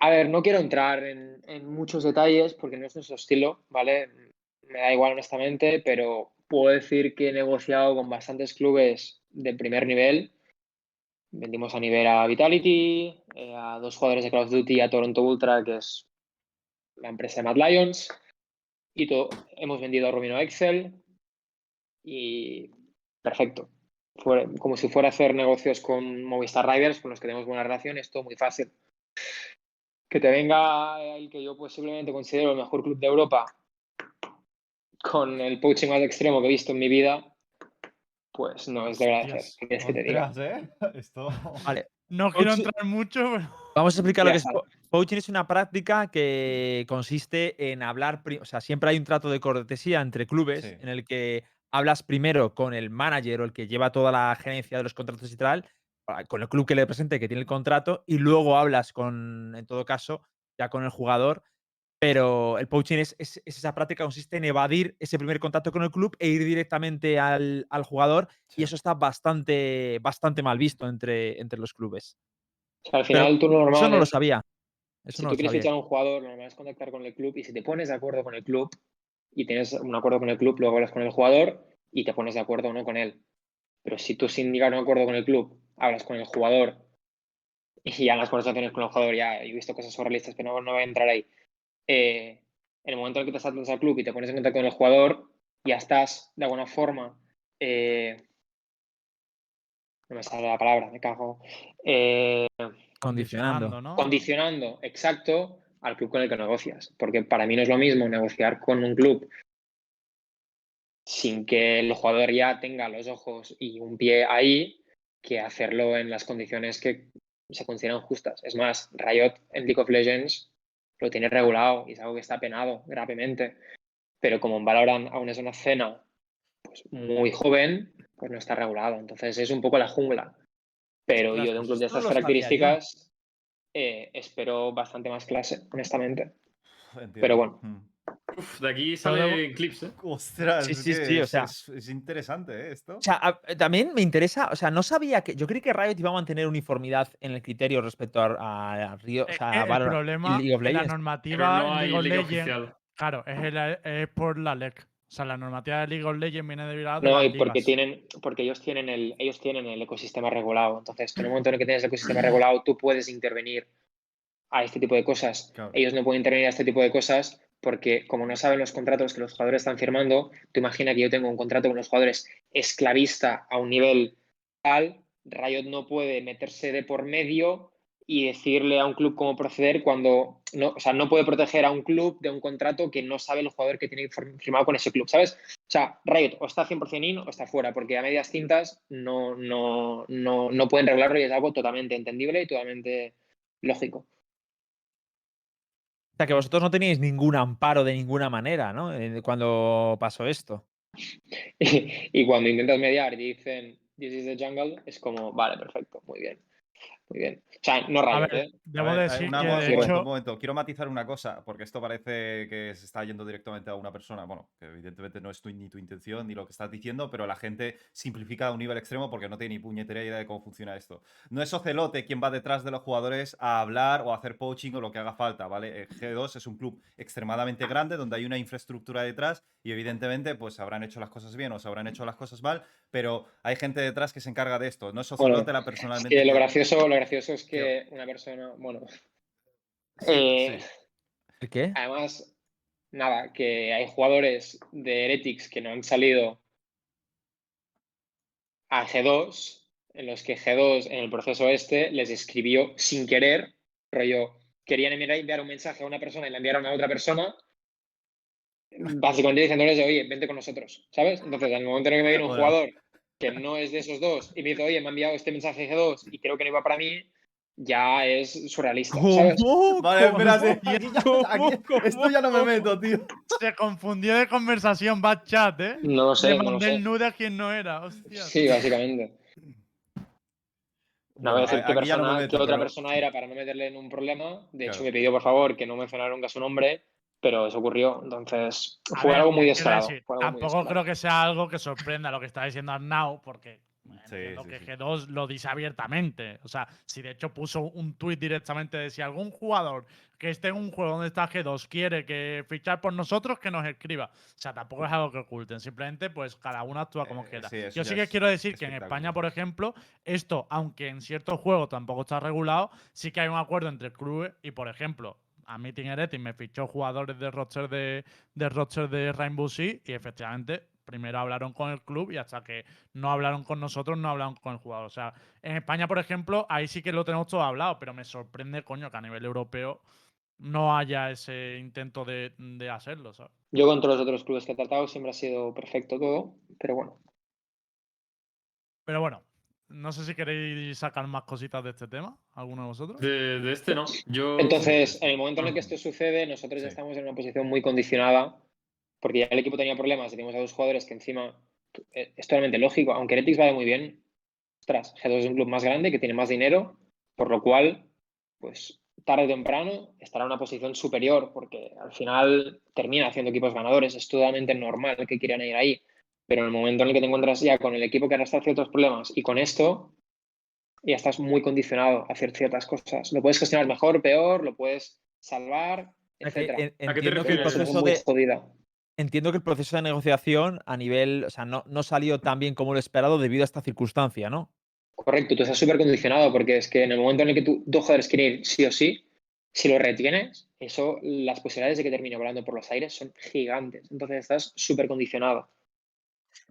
A ver, no quiero entrar en, en muchos detalles porque no es nuestro estilo, ¿vale? Me da igual honestamente, pero puedo decir que he negociado con bastantes clubes de primer nivel. Vendimos a nivel a Vitality, eh, a dos jugadores de Call of Duty, a Toronto Ultra, que es la empresa de Mad Lions, y hemos vendido a Romino Excel y perfecto. Como si fuera a hacer negocios con Movistar Riders, con los que tenemos buena relación, es todo muy fácil que te venga el que yo posiblemente considero el mejor club de Europa con el poaching más extremo que he visto en mi vida, pues no es de ¿Qué quieres que te diga? ¿eh? [laughs] Esto. Vale, No quiero entrar mucho, pero. Vamos a explicar lo que es. Poaching es una práctica que consiste en hablar, o sea, siempre hay un trato de cortesía entre clubes Sí. en el que hablas primero con el manager o el que lleva toda la gerencia de los contratos y tal, ah, con el club que le presente que tiene el contrato, y luego hablas con, en todo caso, ya con el jugador. Pero el poaching es, es- es esa práctica, consiste en evadir ese primer contacto con el club e ir directamente al, al jugador, Sí. y eso está bastante, bastante mal visto entre, entre los clubes. O sea, al final tú normal Eso no lo sabía. Eso si no tú quieres fichar a un jugador, lo normal es contactar con el club y si te pones de acuerdo con el club y tienes un acuerdo con el club, luego hablas con el jugador y te pones de acuerdo o no con él. Pero si tú sin llegar a un acuerdo con el club hablas con el jugador y ya en las conversaciones con el jugador ya he visto cosas surrealistas, pero no, no voy a entrar ahí. Eh, en el momento en el que te saltas al club y te pones en contacto con el jugador, ya estás de alguna forma. eh, no me sale la palabra, me cago. Eh, Condicionando. ¿no? condicionando exacto al club con el que negocias. Porque para mí no es lo mismo negociar con un club sin que el jugador ya tenga los ojos y un pie ahí que hacerlo en las condiciones que se consideran justas. Es más, Riot en League of Legends lo tiene regulado y es algo que está penado gravemente. Pero como en Valorant aún es una escena pues, muy joven, pues no está regulado. Entonces es un poco la jungla. Pero yo de un club de estas características eh, espero bastante más clase, honestamente. [laughs] Entiendo. Pero bueno. Mm. Uf, de aquí salen clips, ¿eh? Ostras, Sí, es sí, sí, o es, sea- es- es interesante ¿eh? esto. O sea, a- también me interesa, o sea, no sabía que. Yo creí que Riot iba a mantener uniformidad en el criterio respecto a, a- a Río, o Es sea, el Valorant y problema League of en la Legends. Pero normativa no League of Legends, claro, es, el- es por la LEC. O sea, la normativa de League of Legends viene derivada de No, y porque ligas. tienen, porque ellos tienen el, ellos tienen el ecosistema regulado. Entonces, en el momento en el que tienes el ecosistema regulado, tú puedes intervenir a este tipo de cosas. Claro. Ellos no pueden intervenir a este tipo de cosas porque, como no saben los contratos que los jugadores están firmando, tú imagina que yo tengo un contrato con los jugadores esclavista a un nivel tal, Riot no puede meterse de por medio y decirle a un club cómo proceder cuando no, o sea, no puede proteger a un club de un contrato que no sabe el jugador que tiene firmado con ese club, ¿sabes? O sea, Riot o está 100% in o está fuera, porque a medias tintas no, no, no, no pueden regularlo y es algo totalmente entendible y totalmente lógico. O sea, que vosotros no teníais ningún amparo de ninguna manera, ¿no? Eh, Cuando pasó esto. Y, [laughs] y cuando intentas mediar y dicen This is the jungle, es como, vale, perfecto, muy bien. Muy bien. O sea, no ver, ¿eh? debo A ver, decir una que mo- de un momento, hecho. un momento. Quiero matizar una cosa, porque esto parece que se está yendo directamente a una persona. Bueno, que evidentemente no es tu- ni tu intención ni lo que estás diciendo, pero la gente simplifica a un nivel extremo porque no tiene ni puñetera idea de cómo funciona esto. No es Ocelote quien va detrás de los jugadores a hablar o a hacer poaching o lo que haga falta, ¿vale? Eh, G2 es un club extremadamente grande donde hay una infraestructura detrás y evidentemente pues habrán hecho las cosas bien o se habrán hecho las cosas mal, pero hay gente detrás que se encarga de esto. No es Bueno, Ocelote la Es personalmente. que lo gracioso, lo gracioso es que una persona, bueno, eh, sí. ¿El qué? además, nada, que hay jugadores de Heretics que no han salido a G2, en los que G2 en el proceso este les escribió sin querer, rollo, querían enviar, un mensaje a una persona y la enviaron a otra persona, básicamente diciéndoles, oye, vente con nosotros, ¿sabes? Entonces, en el momento en el que me viene un jugador que no es de esos dos y me dice, oye, me ha enviado este mensaje G2 y creo que no iba para mí, ya es surrealista, ¿sabes? ¿Cómo? Vale, ¿Cómo? espérate. Aquí ya- ¿Cómo? aquí- ¿Cómo? esto ya no me meto, tío. Se confundió de conversación Bad Chat, ¿eh? No lo sé, Le no lo mandé sé. el nude a quien no era, hostia. Sí, básicamente. No voy a decir qué, ya no me persona, meto, qué otra pero- persona era para no meterle en un problema. De hecho, Claro. me pidió por favor que no mencionara nunca su nombre, pero eso ocurrió. Entonces, A fue ver, algo muy quiero descarado. decir, fue algo muy tampoco creo que sea algo que sorprenda lo que está diciendo Arnau, porque Sí, sí, que sí. G2 lo dice abiertamente. O sea, si de hecho puso un tuit directamente de si algún jugador que esté en un juego donde está G2 quiere que fichar por nosotros, que nos escriba. O sea, tampoco es algo que oculten. Simplemente, pues cada uno actúa como Eh, quiera. Yo sí que quiero decir que en. España, por ejemplo, esto, aunque en ciertos juegos tampoco está regulado, sí que hay un acuerdo entre clubes y, por ejemplo, a Team Heretic me fichó jugadores de roster de, de roster de Rainbow Six y efectivamente primero hablaron con el club y hasta que no hablaron con nosotros no hablaron con el jugador. O sea, en España, por ejemplo, ahí sí que lo tenemos todo hablado, pero me sorprende, coño, que a nivel europeo no haya ese intento de, de hacerlo, ¿sabes? Yo con todos los otros clubes que he tratado siempre ha sido perfecto todo, pero bueno. Pero bueno, no sé si queréis sacar más cositas de este tema, alguno de vosotros. De, de este no. Yo. Entonces, en el momento en el que esto sucede, nosotros ya estamos en una posición muy condicionada, porque ya el equipo tenía problemas y tenemos a dos jugadores que encima eh, es totalmente lógico, aunque Heretics vaya muy bien, ostras, G2 es un club más grande que tiene más dinero, por lo cual, pues tarde o temprano estará en una posición superior, porque al final termina haciendo equipos ganadores, es totalmente normal que quieran ir ahí, pero en el momento en el que te encuentras ya con el equipo que arrastra ciertos problemas y con esto, ya estás muy condicionado a hacer ciertas cosas. Lo puedes gestionar mejor, peor, lo puedes salvar, jodida. entiendo que el proceso de negociación a nivel, o sea, no, no salió tan bien como lo esperado debido a esta circunstancia, ¿no? Correcto, tú estás súper condicionado porque es que en el momento en el que tú, dos jugadores quieren ir sí o sí, si lo retienes, eso, las posibilidades de que termine volando por los aires son gigantes. Entonces estás súper condicionado.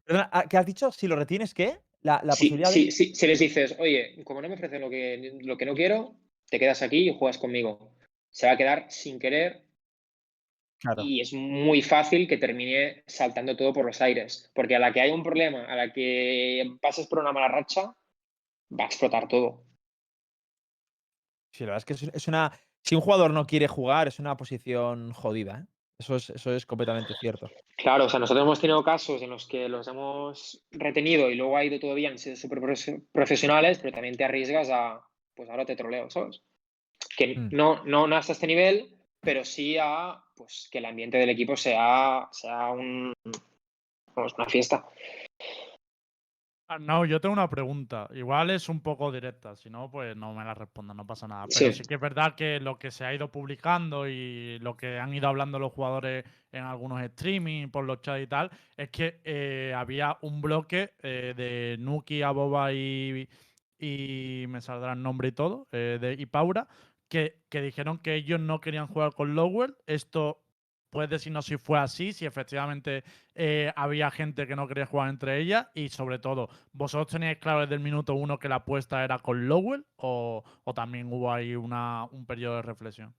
Perdona, ah, ¿qué has dicho? Si lo retienes, ¿qué? La, la Si, posibilidad de- si- les dices, oye, como no me ofrecen lo que, lo que no quiero, te quedas aquí y juegas conmigo. Se va a quedar sin querer Claro. y es muy fácil que termine saltando todo por los aires. Porque a la que hay un problema, a la que pases por una mala racha, va a explotar todo. Sí, la verdad es que es una. Si un jugador no quiere jugar, es una posición jodida, ¿eh? Eso es, eso es completamente cierto. Claro, o sea, nosotros hemos tenido casos en los que los hemos retenido y luego ha ido todo bien, han sido súper profe- profesionales, pero también te arriesgas a, pues ahora te troleo, ¿sabes? Que Mm. no, no, no hasta este nivel, pero sí a pues, que el ambiente del equipo sea, sea un, vamos, una fiesta. Ah, No, yo tengo una pregunta. Igual es un poco directa, si no, pues no me la responda, no pasa nada. Pero Sí. sí que es verdad que lo que se ha ido publicando y lo que han ido hablando los jugadores en algunos streaming, por los chats y tal, es que eh, había un bloque eh, de Nuki, Aboba y, y me saldrá el nombre y todo, eh, de, y Paura, que, que dijeron que ellos no querían jugar con Lowell. Esto puedes decirnos si fue así, si efectivamente eh, había gente que no quería jugar entre ellas y sobre todo, ¿vosotros teníais claro desde el minuto uno que la apuesta era con Lowell o, o también hubo ahí una, un periodo de reflexión?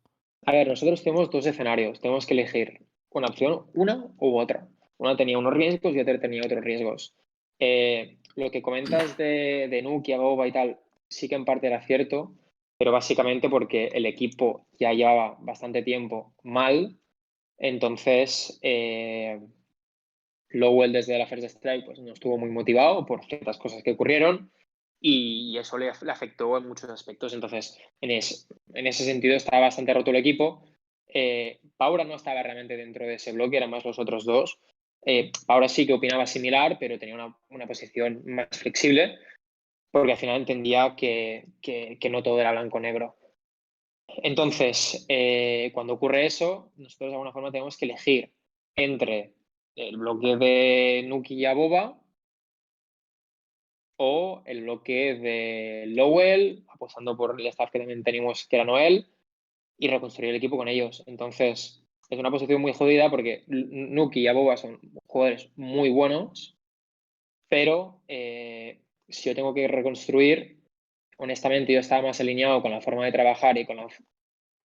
A ver, nosotros tenemos dos escenarios, tenemos que elegir una opción, una u otra. Una tenía unos riesgos y otra tenía otros riesgos. Eh, lo que comentas de, de Nuki, Boba y tal, sí que en parte era cierto, pero básicamente porque el equipo ya llevaba bastante tiempo mal, entonces eh, Lowell desde la First Strike pues, no estuvo muy motivado por ciertas cosas que ocurrieron y eso le, afectó en muchos aspectos. Entonces, en, en ese sentido estaba bastante roto el equipo. Eh, Paura no estaba realmente dentro de ese bloque, eran más los otros dos. Eh, Paura sí que opinaba similar, pero tenía una, una posición más flexible, porque al final entendía que, que- que no todo era blanco-negro. Entonces, eh, cuando ocurre eso, nosotros de alguna forma tenemos que elegir entre el bloque de Nuki y Aboba o el bloque de Lowell, apostando por el staff que también teníamos, que era Noel, y reconstruir el equipo con ellos. Entonces, es una posición muy jodida porque Nuki y Aboba son jugadores muy buenos, pero eh, si yo tengo que reconstruir, honestamente yo estaba más alineado con la forma de trabajar y con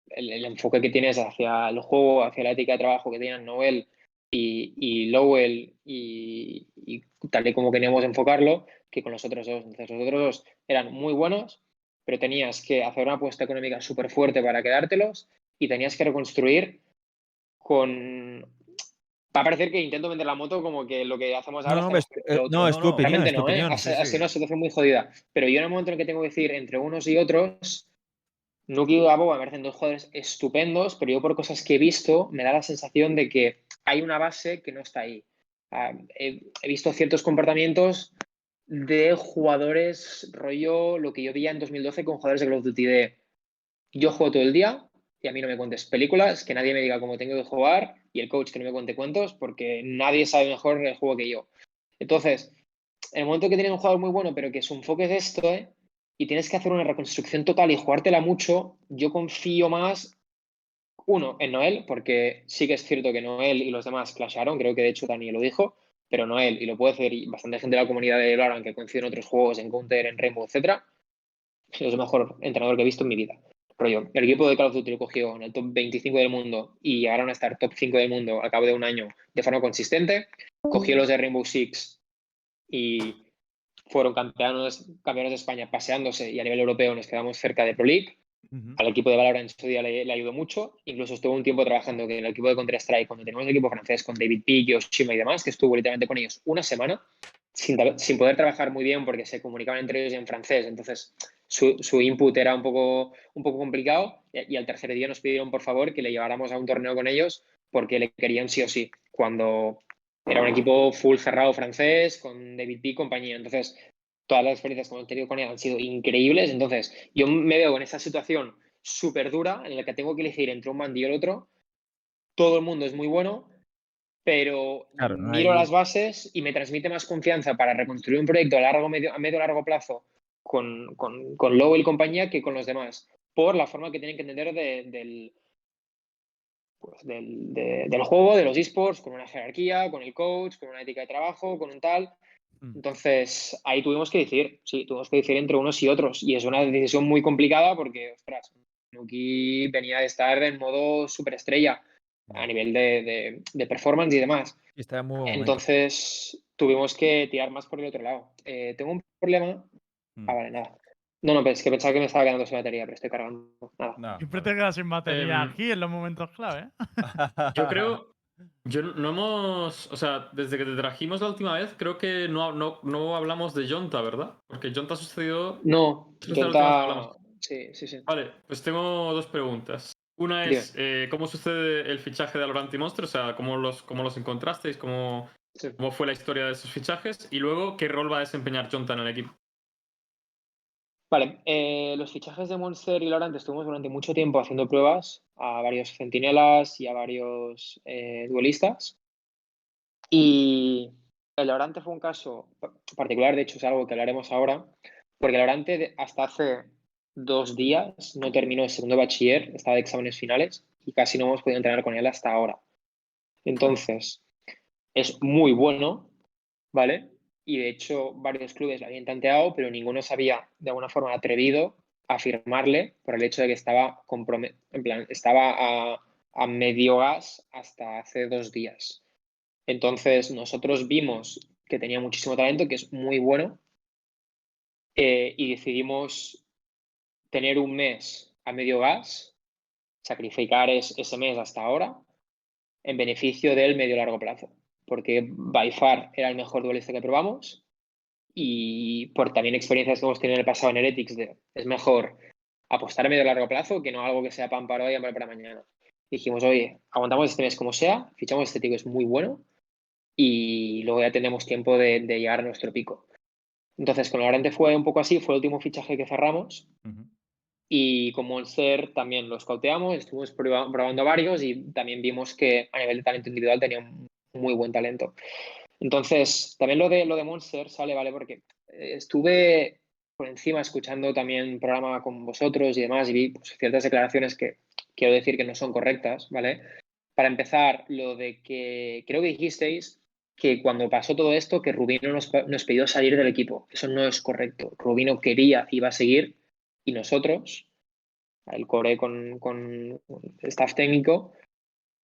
el, enfoque que tienes hacia el juego, hacia la ética de trabajo que tenían Noel y, y Lowell y, y tal y como queríamos enfocarlo, que con los otros dos. Entonces, los otros dos eran muy buenos, pero tenías que hacer una apuesta económica súper fuerte para quedártelos y tenías que reconstruir con... Va a parecer que intento vender la moto como que lo que hacemos No, ahora no, está es, que eh, no, es tu no, no, opinión, es tu no, ¿eh? opinión. Sí, sí. sido una situación muy jodida. Pero yo en el momento en el que tengo que decir entre unos y otros, Nuki y Gabo me parecen dos jugadores estupendos, pero yo por cosas que he visto me da la sensación de que hay una base que no está ahí. Ah, he, he visto ciertos comportamientos de jugadores rollo lo que yo veía en 2012 con jugadores de Call of Duty de yo juego todo el día y a mí no me cuentes películas, que nadie me diga cómo tengo que jugar y el coach que no me cuente cuentos porque nadie sabe mejor el juego que yo. Entonces, en el momento que tienes un jugador muy bueno, pero que su enfoque es esto, ¿eh? y tienes que hacer una reconstrucción total y jugártela mucho, yo confío más, uno, en Noel, porque sí que es cierto que Noel y los demás clasharon, creo que de hecho Dani lo dijo, pero Noel, y lo puede hacer y bastante gente de la comunidad de Valorant que coincide en otros juegos, en Counter, en Rainbow, etcétera, es el mejor entrenador que he visto en mi vida. Rollo, el equipo de Call of Duty lo cogió en el top 25 del mundo y llegaron a estar top 5 del mundo al cabo de un año de forma consistente. Cogió los de Rainbow Six y fueron campeones, campeones de España paseándose y a nivel europeo nos quedamos cerca de Pro League. Ujú. Al equipo de Valorant en su día le, le ayudó mucho. Incluso estuvo un tiempo trabajando con el equipo de Counter-Strike, cuando teníamos el equipo francés con David Pick, Yoshima y demás, que estuvo literalmente con ellos una semana sin, sin poder trabajar muy bien porque se comunicaban entre ellos en francés. Entonces su, su input era un poco, un poco complicado. Y, y al tercer día nos pidieron, por favor, que le lleváramos a un torneo con ellos porque le querían sí o sí. Cuando era un equipo full cerrado francés, con David Pick y compañía. Entonces, todas las experiencias que hemos tenido con él han sido increíbles. Entonces, yo me veo en esa situación súper dura en la que tengo que elegir entre un band y el otro. Todo el mundo es muy bueno, pero Claro, no miro las bases y me transmite más confianza para reconstruir un proyecto a largo, medio, a medio largo plazo con, con, con Lowell y compañía que con los demás, por la forma que tienen que entender de- del, pues, del, de- del juego, de los esports, con una jerarquía, con el coach, con una ética de trabajo, con un tal. Mm. Entonces, ahí tuvimos que decidir, sí, tuvimos que decidir entre unos y otros. Y es una decisión muy complicada porque, ostras, Nuki venía de estar en modo superestrella a nivel de, de- de performance y demás. Y muy. Entonces, tuvimos que tirar más por el otro lado. Eh, tengo un problema. Mm. Ah, vale, nada. No, no, pero es que pensaba que me estaba quedando sin batería, pero estoy cargando. Nada. No, Siempre te quedas sin batería Em, aquí en los momentos clave. ¿eh? [laughs] Yo creo. Yo no hemos. O sea, desde que te trajimos la última vez, creo que no, no, no hablamos de Jonta, ¿verdad? Porque Jonta ha sucedido. No, Jonta. Sí, sí, sí. Vale, pues tengo dos preguntas. Una es, eh, ¿cómo sucede el fichaje de Alorant y Monster? O sea, ¿cómo los, cómo los encontrasteis? ¿Cómo, Sí. ¿Cómo fue la historia de esos fichajes? Y luego, ¿qué rol va a desempeñar Jonta en el equipo? Vale, eh, los fichajes de Monster y Laurent estuvimos durante mucho tiempo haciendo pruebas a varios centinelas y a varios eh, duelistas. Y el Laurante fue un caso pa- particular, de hecho es algo que hablaremos ahora, porque el Laurante de- hasta hace dos días no terminó el segundo bachiller, estaba de exámenes finales y casi no hemos podido entrenar con él hasta ahora. Entonces, es muy bueno, ¿vale? Y de hecho varios clubes lo habían tanteado, pero ninguno se había de alguna forma atrevido a firmarle por el hecho de que estaba en plan, estaba a, a medio gas hasta hace dos días. Entonces nosotros vimos que tenía muchísimo talento, que es muy bueno, eh, y decidimos tener un mes a medio gas, sacrificar es- ese mes hasta ahora, en beneficio del medio largo plazo porque by far era el mejor duelista que probamos y por también experiencias que hemos tenido en el pasado en Heretics de es mejor apostar a medio largo plazo que no algo que sea pan para hoy y para mañana. Dijimos, oye, aguantamos este mes como sea, fichamos este tío que es muy bueno y luego ya tenemos tiempo de, de llegar a nuestro pico. Entonces, con Lorente fue un poco así, fue el último fichaje que cerramos Ujú. y con Monster también lo scouteamos, estuvimos probando varios y también vimos que a nivel de talento individual tenía un muy buen talento. Entonces, también lo de, lo de Monster sale, ¿vale? Porque eh, estuve por encima escuchando también un programa con vosotros y demás y vi pues, ciertas declaraciones que quiero decir que no son correctas, ¿vale? Para empezar, lo de que creo que dijisteis que cuando pasó todo esto, que Rubino nos, nos pidió salir del equipo. Eso no es correcto. Rubino quería, iba a seguir y nosotros, el core con, con staff técnico,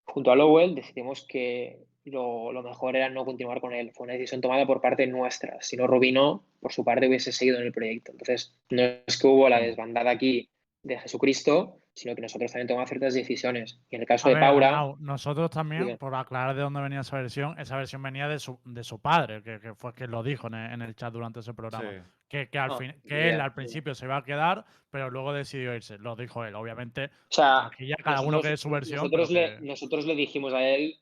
junto a Lowell, decidimos que lo, lo mejor era no continuar con él. Fue una decisión tomada por parte nuestra. Si no, Rubino, por su parte, hubiese seguido en el proyecto. Entonces, no es que hubo la desbandada aquí de Jesucristo, sino que nosotros también tomamos ciertas decisiones. Y en el caso A de ver, Paura, Arnau, nosotros también, por aclarar de dónde venía esa versión, esa versión venía de su, de su padre, que, que fue quien lo dijo en el, en el chat durante ese programa. Sí. Que, que, al No, fin- ni que él al principio se iba a quedar, pero luego decidió irse. Lo dijo él, obviamente. o sea, Aquí ya cada uno que dé su versión. nosotros, pero le, que- nosotros le dijimos a él,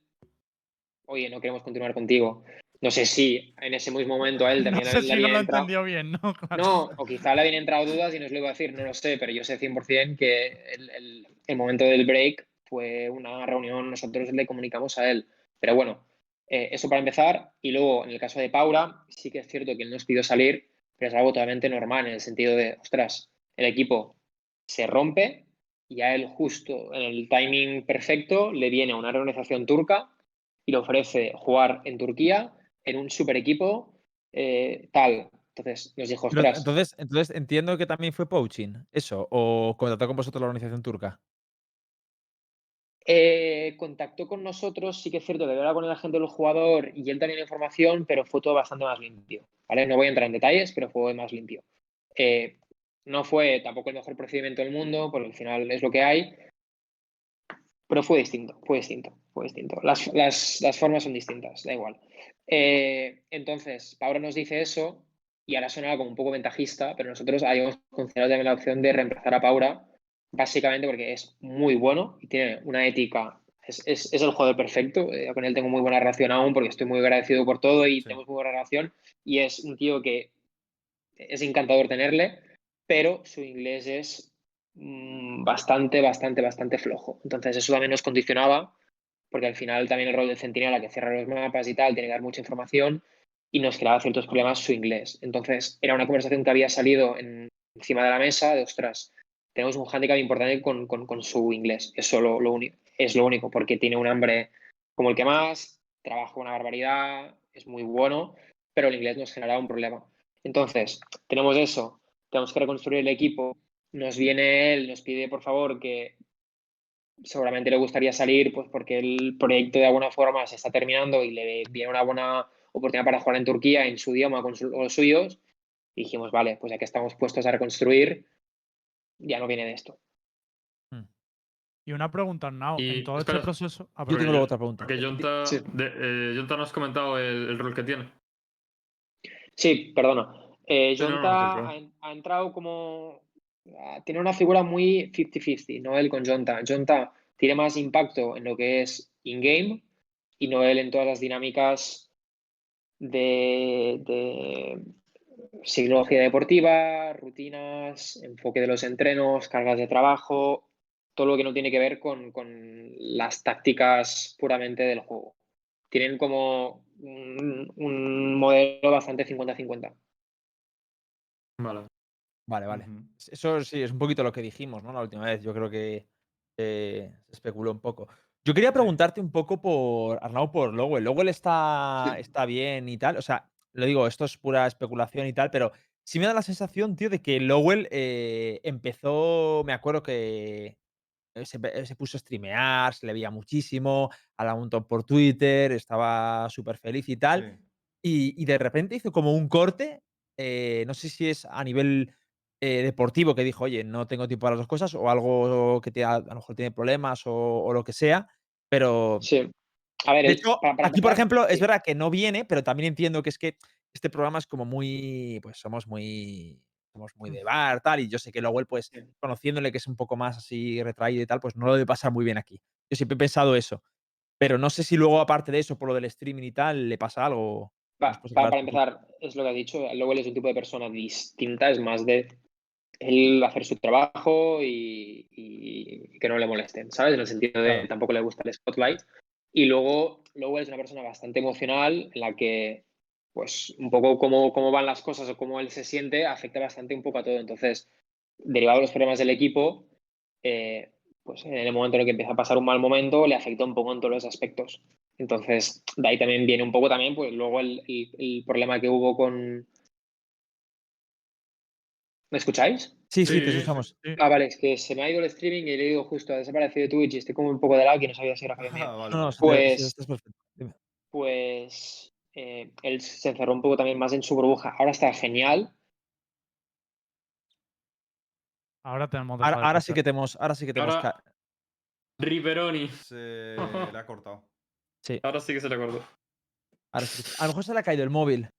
oye, no queremos continuar contigo. No sé si en ese mismo momento a él [laughs] No también sé le si no lo entrado- entendió bien, ¿no? [laughs] Claro. No, o quizá le habían entrado dudas y nos lo iba a decir, no lo sé, pero yo sé 100% que el, el- el momento del break fue una reunión, nosotros le comunicamos a él. Pero bueno, eh, eso para empezar. Y luego, en el caso de Paura, sí que es cierto que él nos pidió salir, pero es algo totalmente normal en el sentido de, ostras, el equipo se rompe y a él justo en el timing perfecto le viene a una organización turca y le ofrece jugar en Turquía en un super equipo eh, tal. Entonces nos dijo, Pero ostras, entonces, entonces entiendo que también fue poaching, eso, o contrató con vosotros la organización turca. Eh, contactó con nosotros, sí que es cierto que había con el agente del jugador y él tenía la información, pero fue todo bastante más limpio. ¿vale? No voy a entrar en detalles, pero fue más limpio. Eh, no fue tampoco el mejor procedimiento del mundo, porque al final es lo que hay, pero fue distinto, fue distinto, fue distinto. Las, las- las formas son distintas, da igual. Eh, entonces, Paula nos dice eso y ahora suena como un poco ventajista, pero nosotros habíamos considerado también la opción de reemplazar a Paura básicamente porque es muy bueno y tiene una ética. Es, es- es el jugador perfecto. eh, con él tengo muy buena relación aún porque estoy muy agradecido por todo y Sí. tenemos muy buena relación. Y es un tío que es encantador tenerle, pero su inglés es mm, bastante, bastante, bastante flojo. Entonces eso también nos condicionaba porque al final también el rol de centinela que cierra los mapas y tal tiene que dar mucha información y nos creaba ciertos problemas su inglés. Entonces era una conversación que había salido en- encima de la mesa de, ostras, tenemos un hándicap importante con, con- su inglés. Eso lo, lo es lo único, porque tiene un hambre como el que más, trabaja una barbaridad, es muy bueno, pero el inglés nos generaba un problema. Entonces, tenemos eso, tenemos que reconstruir el equipo, nos viene él, nos pide por favor que seguramente le gustaría salir, pues porque el proyecto de alguna forma se está terminando y le viene una buena oportunidad para jugar en Turquía en su idioma con, su- con los suyos. Y dijimos, vale, pues ya que estamos puestos a reconstruir, ya no viene de esto. Y una pregunta, Arnau. Y, En todo espera, este proceso. Ah, Yo tengo luego otra pregunta. Porque Jonta, Sí. de- eh, Jonta no has comentado el, el rol que tiene. Sí, perdona. Eh, Sí, no, no, Jonta ha entrado como. Ah, Tiene una figura muy 50-50, Noel con Jonta. Jonta tiene más impacto en lo que es in-game y Noel en todas las dinámicas de, de psicología deportiva, rutinas, enfoque de los entrenos, cargas de trabajo, todo lo que no tiene que ver con, con las tácticas puramente del juego. Tienen como un, un modelo bastante 50-50. Vale. Vale, vale. Eso sí, es un poquito lo que dijimos, ¿no? La última vez. Yo creo que eh, se especuló un poco. Yo quería preguntarte un poco por Arnau por Lowell. Lowell está, Sí. está bien y tal. O sea, lo digo, esto es pura especulación y tal, pero sí me da la sensación, tío, de que Lowell eh, empezó. Me acuerdo que eh, se, se puso a streamear, se le veía muchísimo, hablaba un montón por Twitter, estaba súper feliz y tal. Sí. Y, y de repente hizo como un corte, eh, no sé si es a nivel eh, deportivo que dijo, oye, no tengo tiempo para las dos cosas, o algo que te, a, a lo mejor tiene problemas o, o lo que sea, pero Sí. A ver, de el- hecho, para- para aquí por ejemplo es verdad que no viene, pero también entiendo que es que este programa es como muy, pues somos muy, somos muy de bar, tal, y yo sé que Lowell, pues Sí. conociéndole que es un poco más así retraído y tal, pues no lo debe pasar muy bien aquí. Yo siempre he pensado eso, pero no sé si luego aparte de eso, por lo del streaming y tal, le pasa algo. Pa- pa- para empezar, es lo que ha dicho, Lowell es un tipo de persona distinta, es más de él hacer su trabajo y, y que no le molesten, ¿sabes? En el sentido de Claro. tampoco le gusta el spotlight. Y luego, Lowell es una persona bastante emocional en la que, pues, un poco cómo, cómo van las cosas o cómo él se siente afecta bastante un poco a todo. Entonces, derivado de los problemas del equipo, eh, pues en el momento en el que empieza a pasar un mal momento, le afecta un poco en todos los aspectos. Entonces, de ahí también viene un poco también, pues luego el, el- el problema que hubo con... ¿Me escucháis? Sí, sí, te escuchamos. Sí. Ah, vale, es que se me ha ido el streaming y le digo justo, ha desaparecido Twitch y estoy como un poco de lado y no sabía si era mío. Ah, vale. No, no, Pues-. Dime. Pues eh, él se encerró un poco también más en su burbuja. Ahora está genial. Ahora tenemos. Ahora, ahora sí que tenemos, ahora sí que tenemos. Ahora- Riveroni. Se [laughs] le ha cortado. Sí, Ahora sí que se le sí que- A lo mejor se le ha caído el móvil.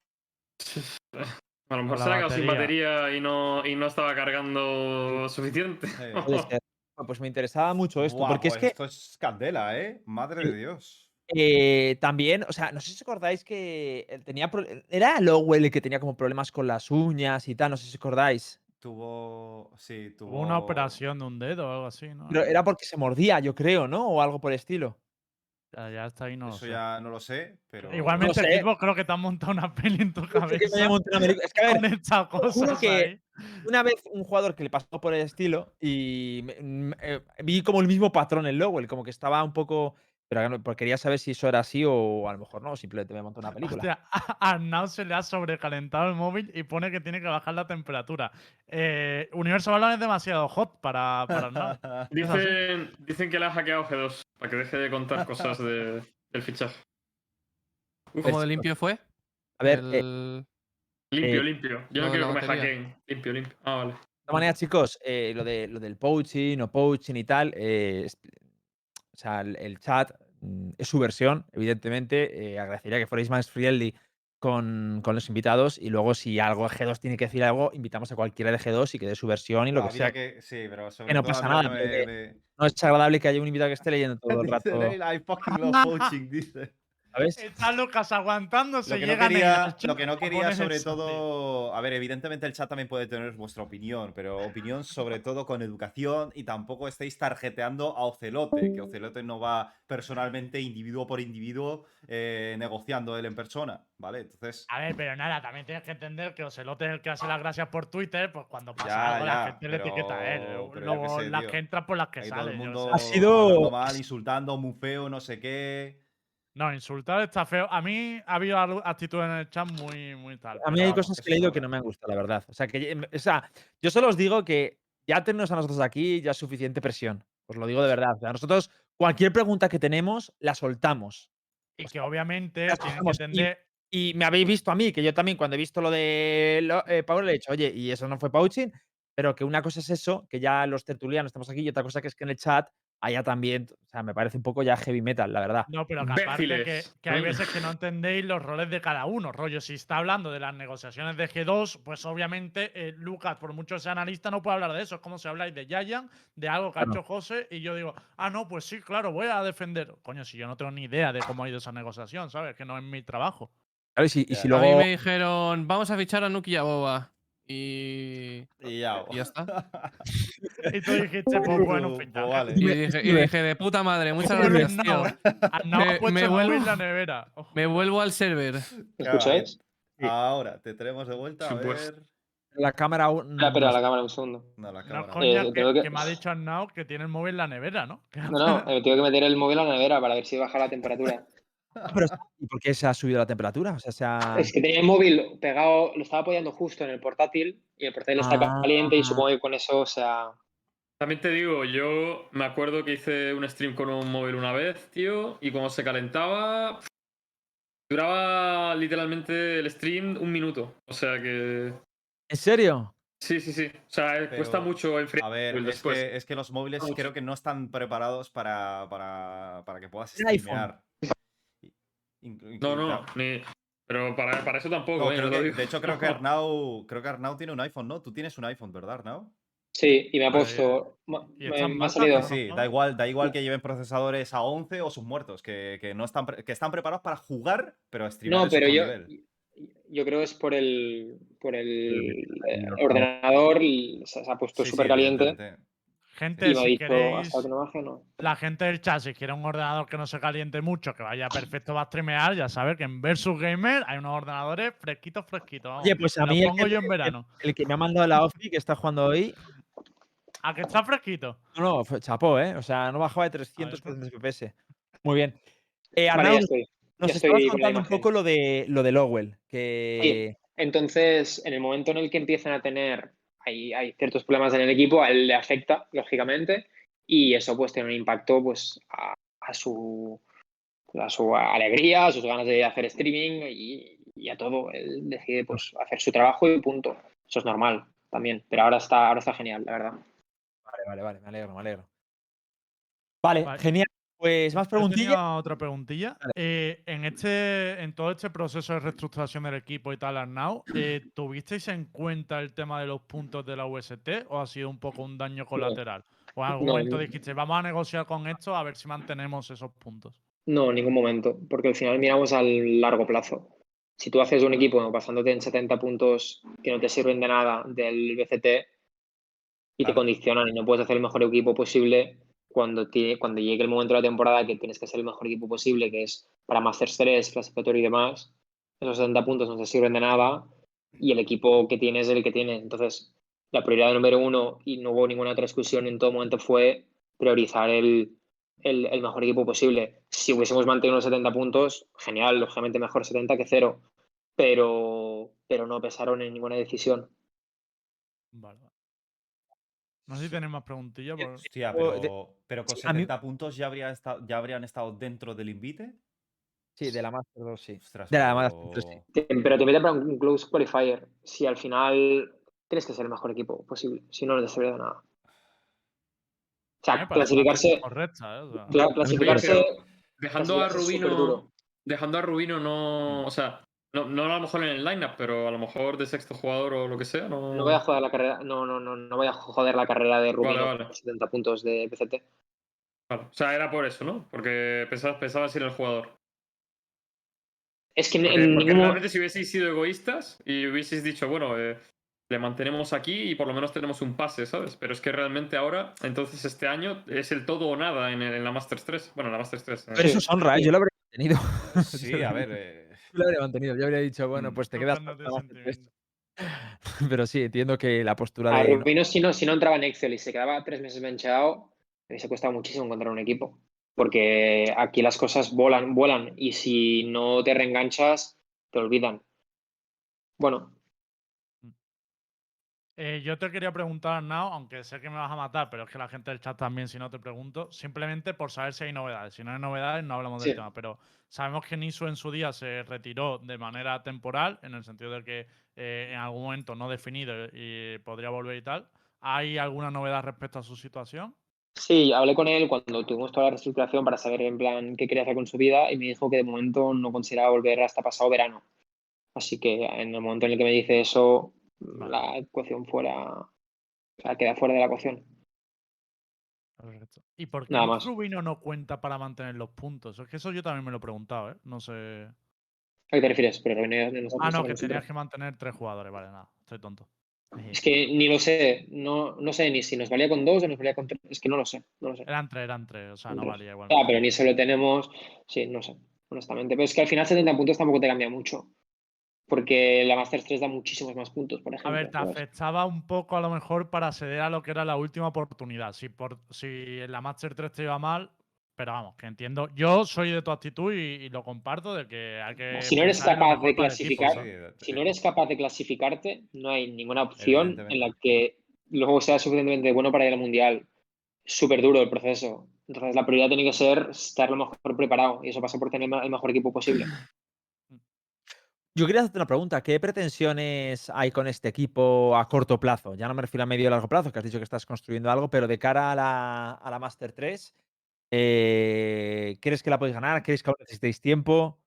[laughs] A lo mejor se ha quedado sin batería. y no, y no estaba cargando suficiente. Sí. [laughs] Pues me interesaba mucho esto, porque es pues que Esto es candela, ¿eh? Madre de Dios. eh, también, o sea, no sé si os acordáis que él tenía. pro- Era Lowell el que tenía como problemas con las uñas y tal, no sé si os acordáis. Tuvo. Sí, tuvo. Una operación de un dedo o algo así, ¿no? Pero era porque se mordía, yo creo, ¿no? O algo por el estilo. Ya, ya está ahí, no lo Eso sé. ya no lo sé, pero. Igualmente, sé. Gilbo, creo que te han montado una peli en tu Es que me cabeza. una es que, a ver, [laughs] con estas juro cosas que- ahí. una vez un jugador que le pasó por el estilo y me- mm, eh, vi como el mismo patrón en Lowell, como que estaba un poco. Pero porque quería saber si eso era así o a lo mejor no, simplemente me montó una película. Hostia, [laughs] a Arnau se le ha sobrecalentado el móvil y pone que tiene que bajar la temperatura. Eh, Universo Balón es demasiado hot para, para Arnau. [laughs] Dicen, dicen que le ha hackeado G2 para que deje de contar cosas de- del fichaje. Uf, ¿Cómo de Pues- limpio fue? A ver, eh, El- limpio, eh, limpio. Yo no quiero que me hackeen. Limpio, limpio. Ah, vale. De todas maneras, chicos, eh, lo, de, lo del poaching o poaching y tal, eh, o sea, el, el chat mm, es su versión, evidentemente. eh, agradecería que fuerais más friendly con, con los invitados y luego si algo G2 tiene que decir algo, invitamos a cualquiera de G2 y que dé su versión y lo que sea. que- Sí, pero sobre no todo pasa nada, me- me- No es agradable que haya un invitado que esté leyendo todo el [laughs] rato, I fucking [laughs] love poaching, dice. ¿Sabes? Está Lucas aguantándose. Lo que, no quería, lo que no quería, sobre todo. A ver, evidentemente el chat también puede tener vuestra opinión, pero opinión sobre todo con educación y tampoco estéis tarjeteando a Ocelote, que Ocelote no va personalmente, individuo por individuo, eh, negociando él en persona, ¿vale? Entonces. A ver, pero nada, también tienes que entender que Ocelote es el que hace las gracias por Twitter, pues cuando pasa Ya, algo ya, la gente le etiqueta a él. Luego las que entran por las que Ahí todo el salen. mundo. Ha sido- mal, insultando, muy feo, no sé qué. No, insultar está feo. A mí ha habido actitudes en el chat muy, muy tal. A mí hay cosas que he leído que no me han gustado, la verdad. O sea, que, o sea, yo solo os digo que ya tenernos a nosotros aquí ya es suficiente presión. Os lo digo de verdad. O sea, nosotros, cualquier pregunta que tenemos, la soltamos. Y que obviamente que. Y- me habéis visto a mí, que yo también cuando he visto lo de lo- eh, Power le he dicho, oye, y eso no fue poaching, pero que una cosa es eso, que ya los tertulianos estamos aquí, y otra cosa que es que en el chat haya también, o sea, me parece un poco ya heavy metal, la verdad. No, pero que aparte que, hay veces que no entendéis los roles de cada uno. Rollo, si está hablando de las negociaciones de G2, pues obviamente eh, Lucas, por mucho sea analista, no puede hablar de eso. Es como si habláis de Giant, de algo que ha hecho José, y yo digo, ah, no, pues sí, claro, voy a defender. Coño, si yo no tengo ni idea de cómo ha ido esa negociación, ¿sabes? Que no es mi trabajo. Claro, y si, y Ya. si A mí me dijeron, vamos a fichar a Nuki y a Boba. Y. Y ya. y ya está. [laughs] Y tú dijiste, pues bueno, Pues fichaje. vale. Y dije, y dije, de puta madre, muchas gracias, no, tío. Me- me vuelvo- en la nevera. Ojo. Me vuelvo al server. ¿Me Claro, escucháis? Ahora, te tenemos de vuelta. A ver. La cámara aún. Ah, pero no a la cámara un segundo. No, la No, cámara. coña, Eh, que, tengo que- que me ha dicho Arnau que tiene el móvil en la nevera, ¿no? No, no, eh, tengo que meter el móvil a la nevera para ver si baja la temperatura. [laughs] Ah, pero, ¿Y por qué se ha subido la temperatura? O sea, se ha. Es que tenía el móvil pegado, lo estaba apoyando justo en el portátil y el portátil está Ah. caliente y supongo que con eso, o sea, También te digo, yo me acuerdo que hice un stream con un móvil una vez, tío, y cuando se calentaba. Duraba literalmente el stream un minuto. O sea que. ¿En serio? Sí, sí, sí. O sea, eh, cuesta mucho enfriar A ver, el es que, es que los móviles Mucho. creo que no están preparados para, para, para que puedas streamear. No, no, claro. ni. Pero para, para eso tampoco, No, eh, no que- de hecho, creo [laughs] que Arnau, creo que Arnau tiene un iPhone, ¿no? Tú tienes un iPhone, ¿verdad, Arnau? sí, y me ha puesto, me, me ha salido. Sí, da igual, da igual que lleven procesadores a 11 o sus muertos, que, que no están, que están preparados para jugar, pero a streamear no, pero yo, nivel. yo creo es por el, por el, el ordenador. se, se ha puesto Sí, sí, súper caliente. Gente, si queréis. hasta que no baje, no. La gente del chat, si quiere un ordenador que no se caliente mucho, que vaya perfecto para streamear, ya sabes que en Versus Gamer hay unos ordenadores fresquitos, fresquitos. vamos. Oye, pues a mí el pongo que, yo en verano. el que me ha mandado la OFI, que está jugando hoy, ¿A que está fresquito? no, no, chapó, ¿eh? O sea, no bajaba de 300 está. FPS. Muy bien. Eh, Vale, Arnau, ya estoy. nos ya estabas contando un poco lo de, lo de Lowell, que... Entonces, en el momento en el que empiezan a tener, hay, hay ciertos problemas en el equipo, a él le afecta, lógicamente, y eso pues tiene un impacto pues a, a su, a su alegría, a sus ganas de hacer streaming y, y a todo. Él decide pues hacer su trabajo y punto. Eso es normal también, pero ahora está, ahora está genial, la verdad. Vale, vale, vale, me alegro, me alegro. Vale, Vale. genial. Pues más preguntillas. tenía otra preguntilla. Eh, en, este, en todo este proceso de reestructuración del equipo y tal, Arnau, eh, ¿tuvisteis en cuenta el tema de los puntos de la UST o ha sido un poco un daño colateral? ¿O en algún No, momento dijiste, vamos a negociar con esto a ver si mantenemos esos puntos? No, en ningún momento, porque al final miramos al largo plazo. Si tú haces un equipo basándote en 70 puntos que no te sirven de nada del BCT y te condicionan y no puedes hacer el mejor equipo posible, cuando, tie- cuando llegue el momento de la temporada que tienes que ser el mejor equipo posible, que es para Masters 3, clasificatorio y demás, esos 70 puntos no te sirven de nada y el equipo que tienes es el que tiene. Entonces, la prioridad número uno, y no hubo ninguna otra discusión en todo momento, fue priorizar el, el, mejor equipo posible. Si hubiésemos mantenido los 70 puntos, genial, lógicamente mejor 70 que cero, pero, pero no pesaron en ninguna decisión. Vale. No sé si tenéis más preguntillas. por- Hostia, O de- pero, pero con a mí- 70 puntos ya, habría estado, ya habrían estado dentro del invite. Sí, de la Master 2, sí. Ostras, De la pero- Master 3, sí. Te- Pero te mete para un close qualifier. Si al final tienes que ser el mejor equipo posible, si no, no te sirve de nada. O sea, clasificarse, correcta, ¿eh? O sea, cla- clasificarse, pero Dejando a Rubino. Dejando a Rubino no. O sea, no, no a lo mejor en el lineup, pero a lo mejor de sexto jugador o lo que sea. No, No voy a joder la carrera, no, no, no, no voy a joder la carrera de Rubino vale. por 70 puntos de PCT. Vale, O sea, era por eso, ¿no? Porque pensabas, pensabas ir el jugador. Es que Porque, en porque ningún mo- realmente si hubieseis sido egoístas y hubieseis dicho, bueno, eh, le mantenemos aquí y por lo menos tenemos un pase, ¿sabes? Pero es que realmente ahora, entonces este año es el todo o nada en, el- en la Masters 3. Bueno, en la Masters 3. Pero eso es honra, ¿eh? Yo lo habría mantenido. Sí, a ver. eh, lo habría mantenido. Yo habría dicho, bueno, Mm. pues te quedas. cuando con la tiene Master 3. sentimiento. [laughs] Pero sí, entiendo que la postura a de. Rubino si no, si no entraba en Excel y se quedaba tres meses benchado, me hubiese costado muchísimo encontrar un equipo. Porque aquí las cosas volan, vuelan y si no te reenganchas, te olvidan. Bueno, Eh, yo te quería preguntar, Arnau, aunque sé que me vas a matar, pero es que la gente del chat también, si no te pregunto, simplemente por saber si hay novedades. Si no hay novedades, no hablamos del Sí. tema. Pero sabemos que Nisu en su día se retiró de manera temporal, en el sentido de que eh, en algún momento no definido y podría volver y tal. ¿Hay alguna novedad respecto a su situación? Sí, hablé con él cuando tuvimos toda la reestructuración para saber en plan qué quería hacer con su vida y me dijo que de momento no consideraba volver hasta pasado verano. Así que en el momento en el que me dice eso, Vale. la ecuación fuera, o sea, queda fuera de la ecuación. ¿Y por qué Nada más. Rubino no cuenta para mantener los puntos? Es que eso yo también me lo he preguntado, ¿eh? No sé. ¿A qué te refieres? Pero Rubén no- no Ah, no, que tenías que mantener tres jugadores. Vale, nada, estoy tonto. Es que ni lo sé, no, no sé ni si nos valía con dos o nos valía con tres, es que no lo sé, no lo sé. Eran tres, eran tres, o sea, no valía igual. Ah, pero ni se lo tenemos, sí, no sé, honestamente. Pero es que al final 70 puntos tampoco te cambia mucho, porque la Masters 3 da muchísimos más puntos, por A ejemplo. ver, te afectaba un poco a lo mejor para acceder a lo que era la última oportunidad. Si, por, si en la Master 3 te iba mal, pero vamos, que entiendo. Yo soy de tu actitud y, y lo comparto de que hay que. Si no eres capaz de equipo, clasificar, Si no eres capaz de clasificarte, no hay ninguna opción en la que luego seas suficientemente bueno para ir al Mundial. Súper duro el proceso. Entonces la prioridad tiene que ser estar lo mejor preparado y eso pasa por tener el mejor equipo posible. Yo quería hacerte una pregunta. ¿Qué pretensiones hay con este equipo a corto plazo? Ya no me refiero a medio y largo plazo, que has dicho que estás construyendo algo, pero de cara a la, a la Master 3, eh, ¿crees que la podéis ganar? ¿Crees que aún necesitáis tiempo?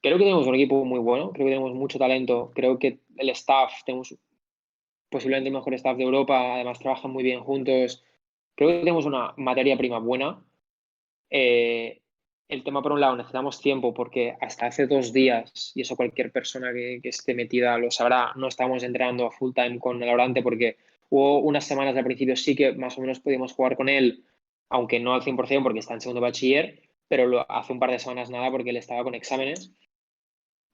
Creo que tenemos un equipo muy bueno, creo que tenemos mucho talento, creo que el staff, tenemos posiblemente el mejor staff de Europa, además trabajan muy bien juntos, creo que tenemos una materia prima buena. Eh, el tema, por un lado, necesitamos tiempo porque hasta hace dos días, y eso cualquier persona que, esté metida lo sabrá, no estamos entrenando a full time con el Orante porque hubo unas semanas al principio sí que más o menos podíamos jugar con él, aunque no al 100% porque está en segundo bachiller, pero lo, hace un par de semanas nada porque él estaba con exámenes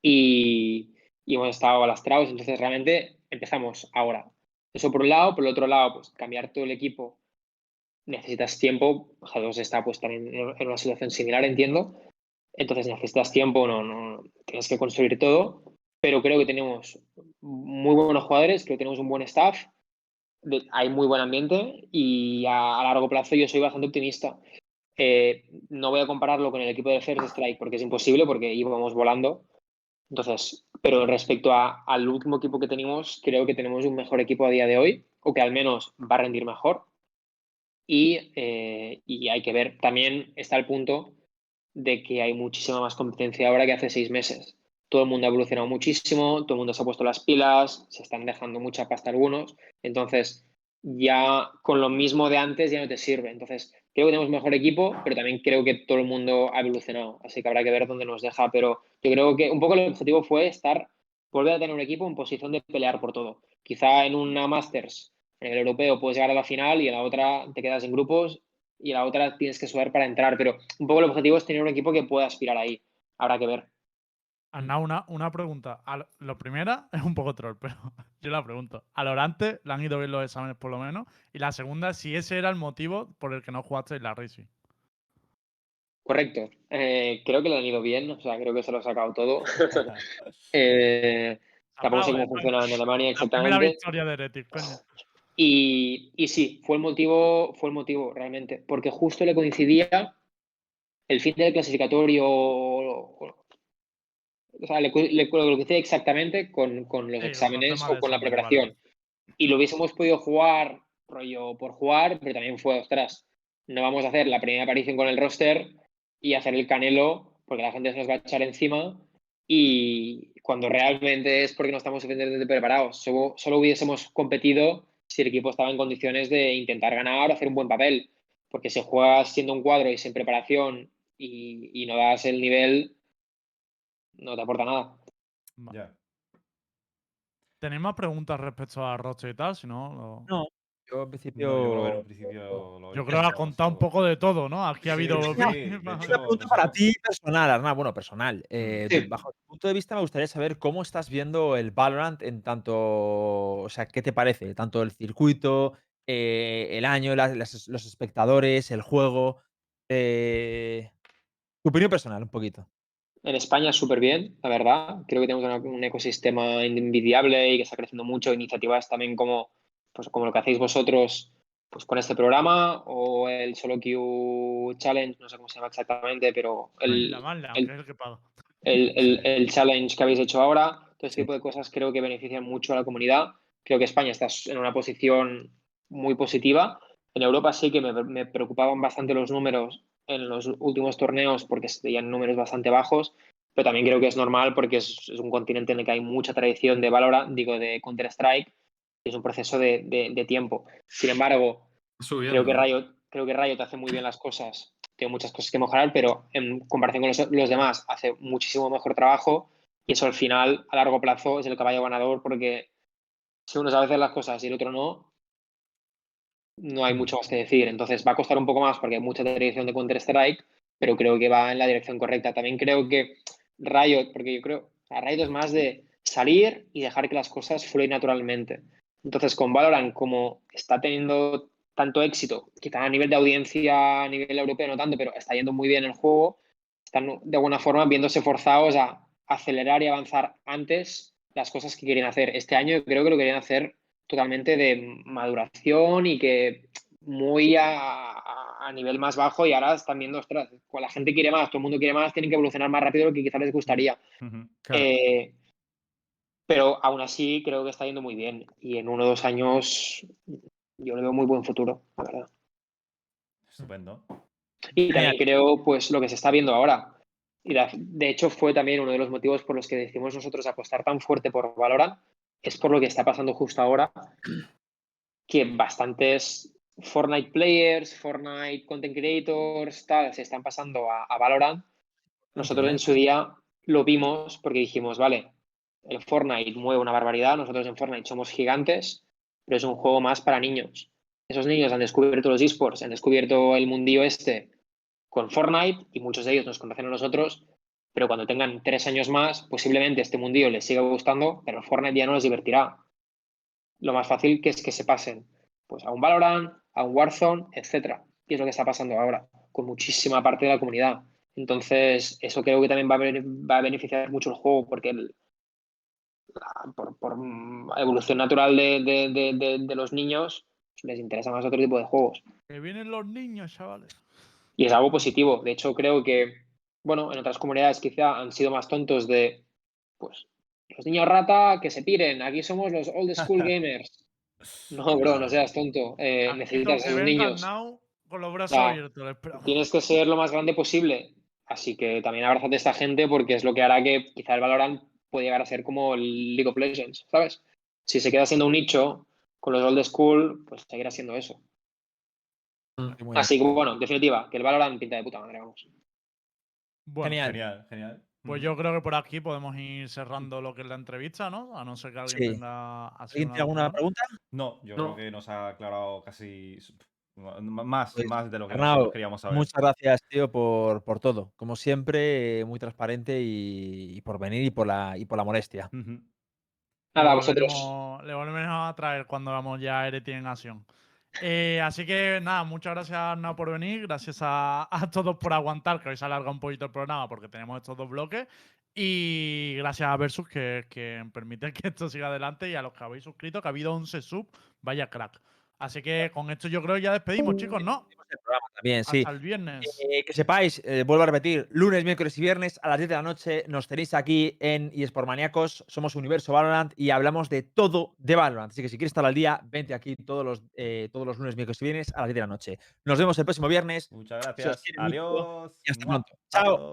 y, y hemos estado alastrados, entonces realmente empezamos ahora. Eso por un lado, por el otro lado, pues cambiar todo el equipo necesitas tiempo. G2 está pues también en una situación similar, entiendo. Entonces necesitas tiempo, no, no tienes que construir todo. Pero creo que tenemos muy buenos jugadores, creo que tenemos un buen staff, hay muy buen ambiente y a, largo plazo yo soy bastante optimista. Eh, no voy a compararlo con el equipo de First Strike porque es imposible, porque íbamos volando. Entonces, pero respecto al último equipo que tenemos, creo que tenemos un mejor equipo a día de hoy, o que al menos va a rendir mejor. Y, eh, y hay que ver, también está el punto de que hay muchísima más competencia ahora que hace seis meses. Todo el mundo ha evolucionado muchísimo, todo el mundo se ha puesto las pilas, se están dejando mucha pasta algunos. Entonces, ya con lo mismo de antes ya no te sirve. Entonces, creo que tenemos mejor equipo, pero también creo que todo el mundo ha evolucionado. Así que habrá que ver dónde nos deja. Pero yo creo que un poco el objetivo fue estar, volver a tener un equipo en posición de pelear por todo. Quizá en una Masters, en el europeo, puedes llegar a la final y en la otra te quedas en grupos y en la otra tienes que sudar para entrar. Pero un poco el objetivo es tener un equipo que pueda aspirar ahí. Habrá que ver. Arnau, una, una pregunta. Al- lo primera [laughs] es un poco troll, pero [laughs] yo la pregunto. Al Orante le han ido bien los exámenes por lo menos. Y la segunda, si ese era el motivo por el que no jugaste la Racing. Correcto. Eh, creo que le han ido bien, o sea, creo que se lo ha sacado todo. [laughs] Eh, tampoco sé cómo funciona en Alemania La exactamente. victoria de Heretic, coño. Y, y sí, fue el motivo, fue el motivo realmente, porque justo le coincidía el fin del clasificatorio, o, sea, le, le coincidía exactamente con, con los Sí, exámenes o con la preparación. Y lo hubiésemos podido jugar, rollo por jugar, pero también fue, ostras, no vamos a hacer la primera aparición con el roster y hacer el canelo, porque la gente se nos va a echar encima. Y cuando realmente es porque no estamos suficientemente preparados. Solo, solo hubiésemos competido si el equipo estaba en condiciones de intentar ganar o hacer un buen papel. Porque si juegas siendo un cuadro y sin preparación y, y no das el nivel, no te aporta nada. Ya. ¿Tenéis más preguntas respecto a roster y tal? Si no, lo- No, yo en No, principio. yo creo que en un principio lo yo creo que ha contado un poco de todo, ¿no? Aquí ha habido. sí, [laughs] sí, Una pregunta para ti personal, Arnau. Bueno, personal. Eh, Sí. Bajo tu punto de vista, me gustaría saber cómo estás viendo el Valorant en tanto. O sea, ¿qué te parece? Tanto el circuito, eh, el año, las- las- los espectadores, el juego. eh, tu opinión personal, un poquito. en España súper bien, la verdad. Creo que tenemos un ecosistema envidiable y que está creciendo mucho. Iniciativas también como, pues, como lo que hacéis vosotros pues, con este programa o el Solo Q Challenge, no sé cómo se llama exactamente, pero el, Manda, manda, el- el el, challenge que habéis hecho ahora. Todo este tipo de cosas creo que benefician mucho a la comunidad. Creo que España está en una posición muy positiva. En Europa sí que me, me preocupaban bastante los números en los últimos torneos porque se veían números bastante bajos, pero también creo que es normal porque es, es un continente en el que hay mucha tradición de Valorant, digo, de Counter-Strike, es un proceso de, de- de tiempo. Sin embargo, Subiendo. Creo que Riot, creo que Riot hace muy bien las cosas. Tiene muchas cosas que mejorar, pero en comparación con los, los demás hace muchísimo mejor trabajo y eso al final, a largo plazo, es el caballo ganador porque si uno sabe hacer las cosas y el otro no, no hay mucho más que decir. Entonces va a costar un poco más porque hay mucha tradición de Counter-Strike, pero creo que va en la dirección correcta. También creo que Riot, porque yo creo, a Riot es más de salir y dejar que las cosas fluyan naturalmente. Entonces, con Valorant, como está teniendo tanto éxito, quizá a nivel de audiencia, a nivel europeo no tanto, pero está yendo muy bien el juego, están de alguna forma viéndose forzados a acelerar y avanzar antes las cosas que quieren hacer. Este año creo que lo querían hacer totalmente de maduración y que muy a, a nivel más bajo y ahora están viendo, ostras, la gente quiere más, todo el mundo quiere más, tienen que evolucionar más rápido de lo que quizás les gustaría. Eh, pero aún así creo que está yendo muy bien y en uno o dos años yo le veo muy buen futuro, la verdad. Estupendo. Y también creo, pues, lo que se está viendo ahora. Y la- de hecho fue también uno de los motivos por los que decidimos nosotros apostar tan fuerte por Valorant, es por lo que está pasando justo ahora, que bastantes Fortnite players, Fortnite content creators, tal, se están pasando a, a Valorant. Nosotros en su día lo vimos porque dijimos, vale, el Fortnite mueve una barbaridad, nosotros en Fortnite somos gigantes, pero es un juego más para niños. Esos niños han descubierto los esports, han descubierto el mundillo este con Fortnite y muchos de ellos nos conocen a nosotros, pero cuando tengan tres años más, posiblemente este mundillo les siga gustando, pero Fortnite ya no les divertirá. Lo más fácil que es que se pasen pues, a un Valorant, a un Warzone, etcétera. Y es lo que está pasando ahora, con muchísima parte de la comunidad. Entonces, eso creo que también va a, va a beneficiar mucho el juego, porque el- por, por, evolución natural de, de- de- de- de los niños, les interesa más otro tipo de juegos. Que vienen los niños, chavales. Y es algo positivo. De hecho, creo que, bueno, en otras comunidades quizá han sido más tontos de, pues, los niños rata que se piren, aquí somos los old school [laughs] gamers. No, bro, no seas tonto. Eh, necesitas los a esos niños. now con los brazos Ya. abiertos. les esperamos. Tienes que ser lo más grande posible. Así que también abrázate a esta gente porque es lo que hará que quizá el Valorant pueda llegar a ser como el League of Legends, ¿sabes? Si se queda siendo un nicho con los old school, pues seguirá siendo eso. Bien. Así que bueno, en definitiva, que el Valorant pinta de puta madre, vamos. Bueno, Genial. Genial, genial. pues Ujú. yo creo que por aquí podemos ir cerrando lo que es la entrevista, ¿no? A no ser que alguien Sí. tenga así ¿Alguien una alguna pregunta? No, yo No. creo que nos ha aclarado casi más, Pues, más de lo que Arnau, nosotros queríamos saber. Muchas gracias, tío, por, por todo. Como siempre, eh, muy transparente y, y por venir y por la, y por la molestia. Ujú. Nada, a le vosotros. le volveremos a traer cuando vamos ya a Ereti en acción. Eh, así que nada, muchas gracias Arnau por venir, gracias a, [laughs] a todos por aguantar, que hoy se alarga un poquito el programa porque tenemos estos dos bloques. Y gracias a Versus que, que permite [laughs] que esto siga adelante y a los que habéis suscrito, que ha habido 11 sub, vaya crack. Así que con esto yo creo que ya despedimos, chicos, ¿no? El programa también, sí. Hasta el viernes. Eh, que sepáis, eh, vuelvo a repetir, lunes, miércoles y viernes a las 10 de la noche nos tenéis aquí en eSport Maníacos, somos Universo Valorant y hablamos de todo de Valorant. Así que si quieres estar al día, vente aquí todos los, eh, todos los lunes, miércoles y viernes a las 10 de la noche. Nos vemos el próximo viernes Muchas gracias. mucho Adiós. y hasta pronto. Chao.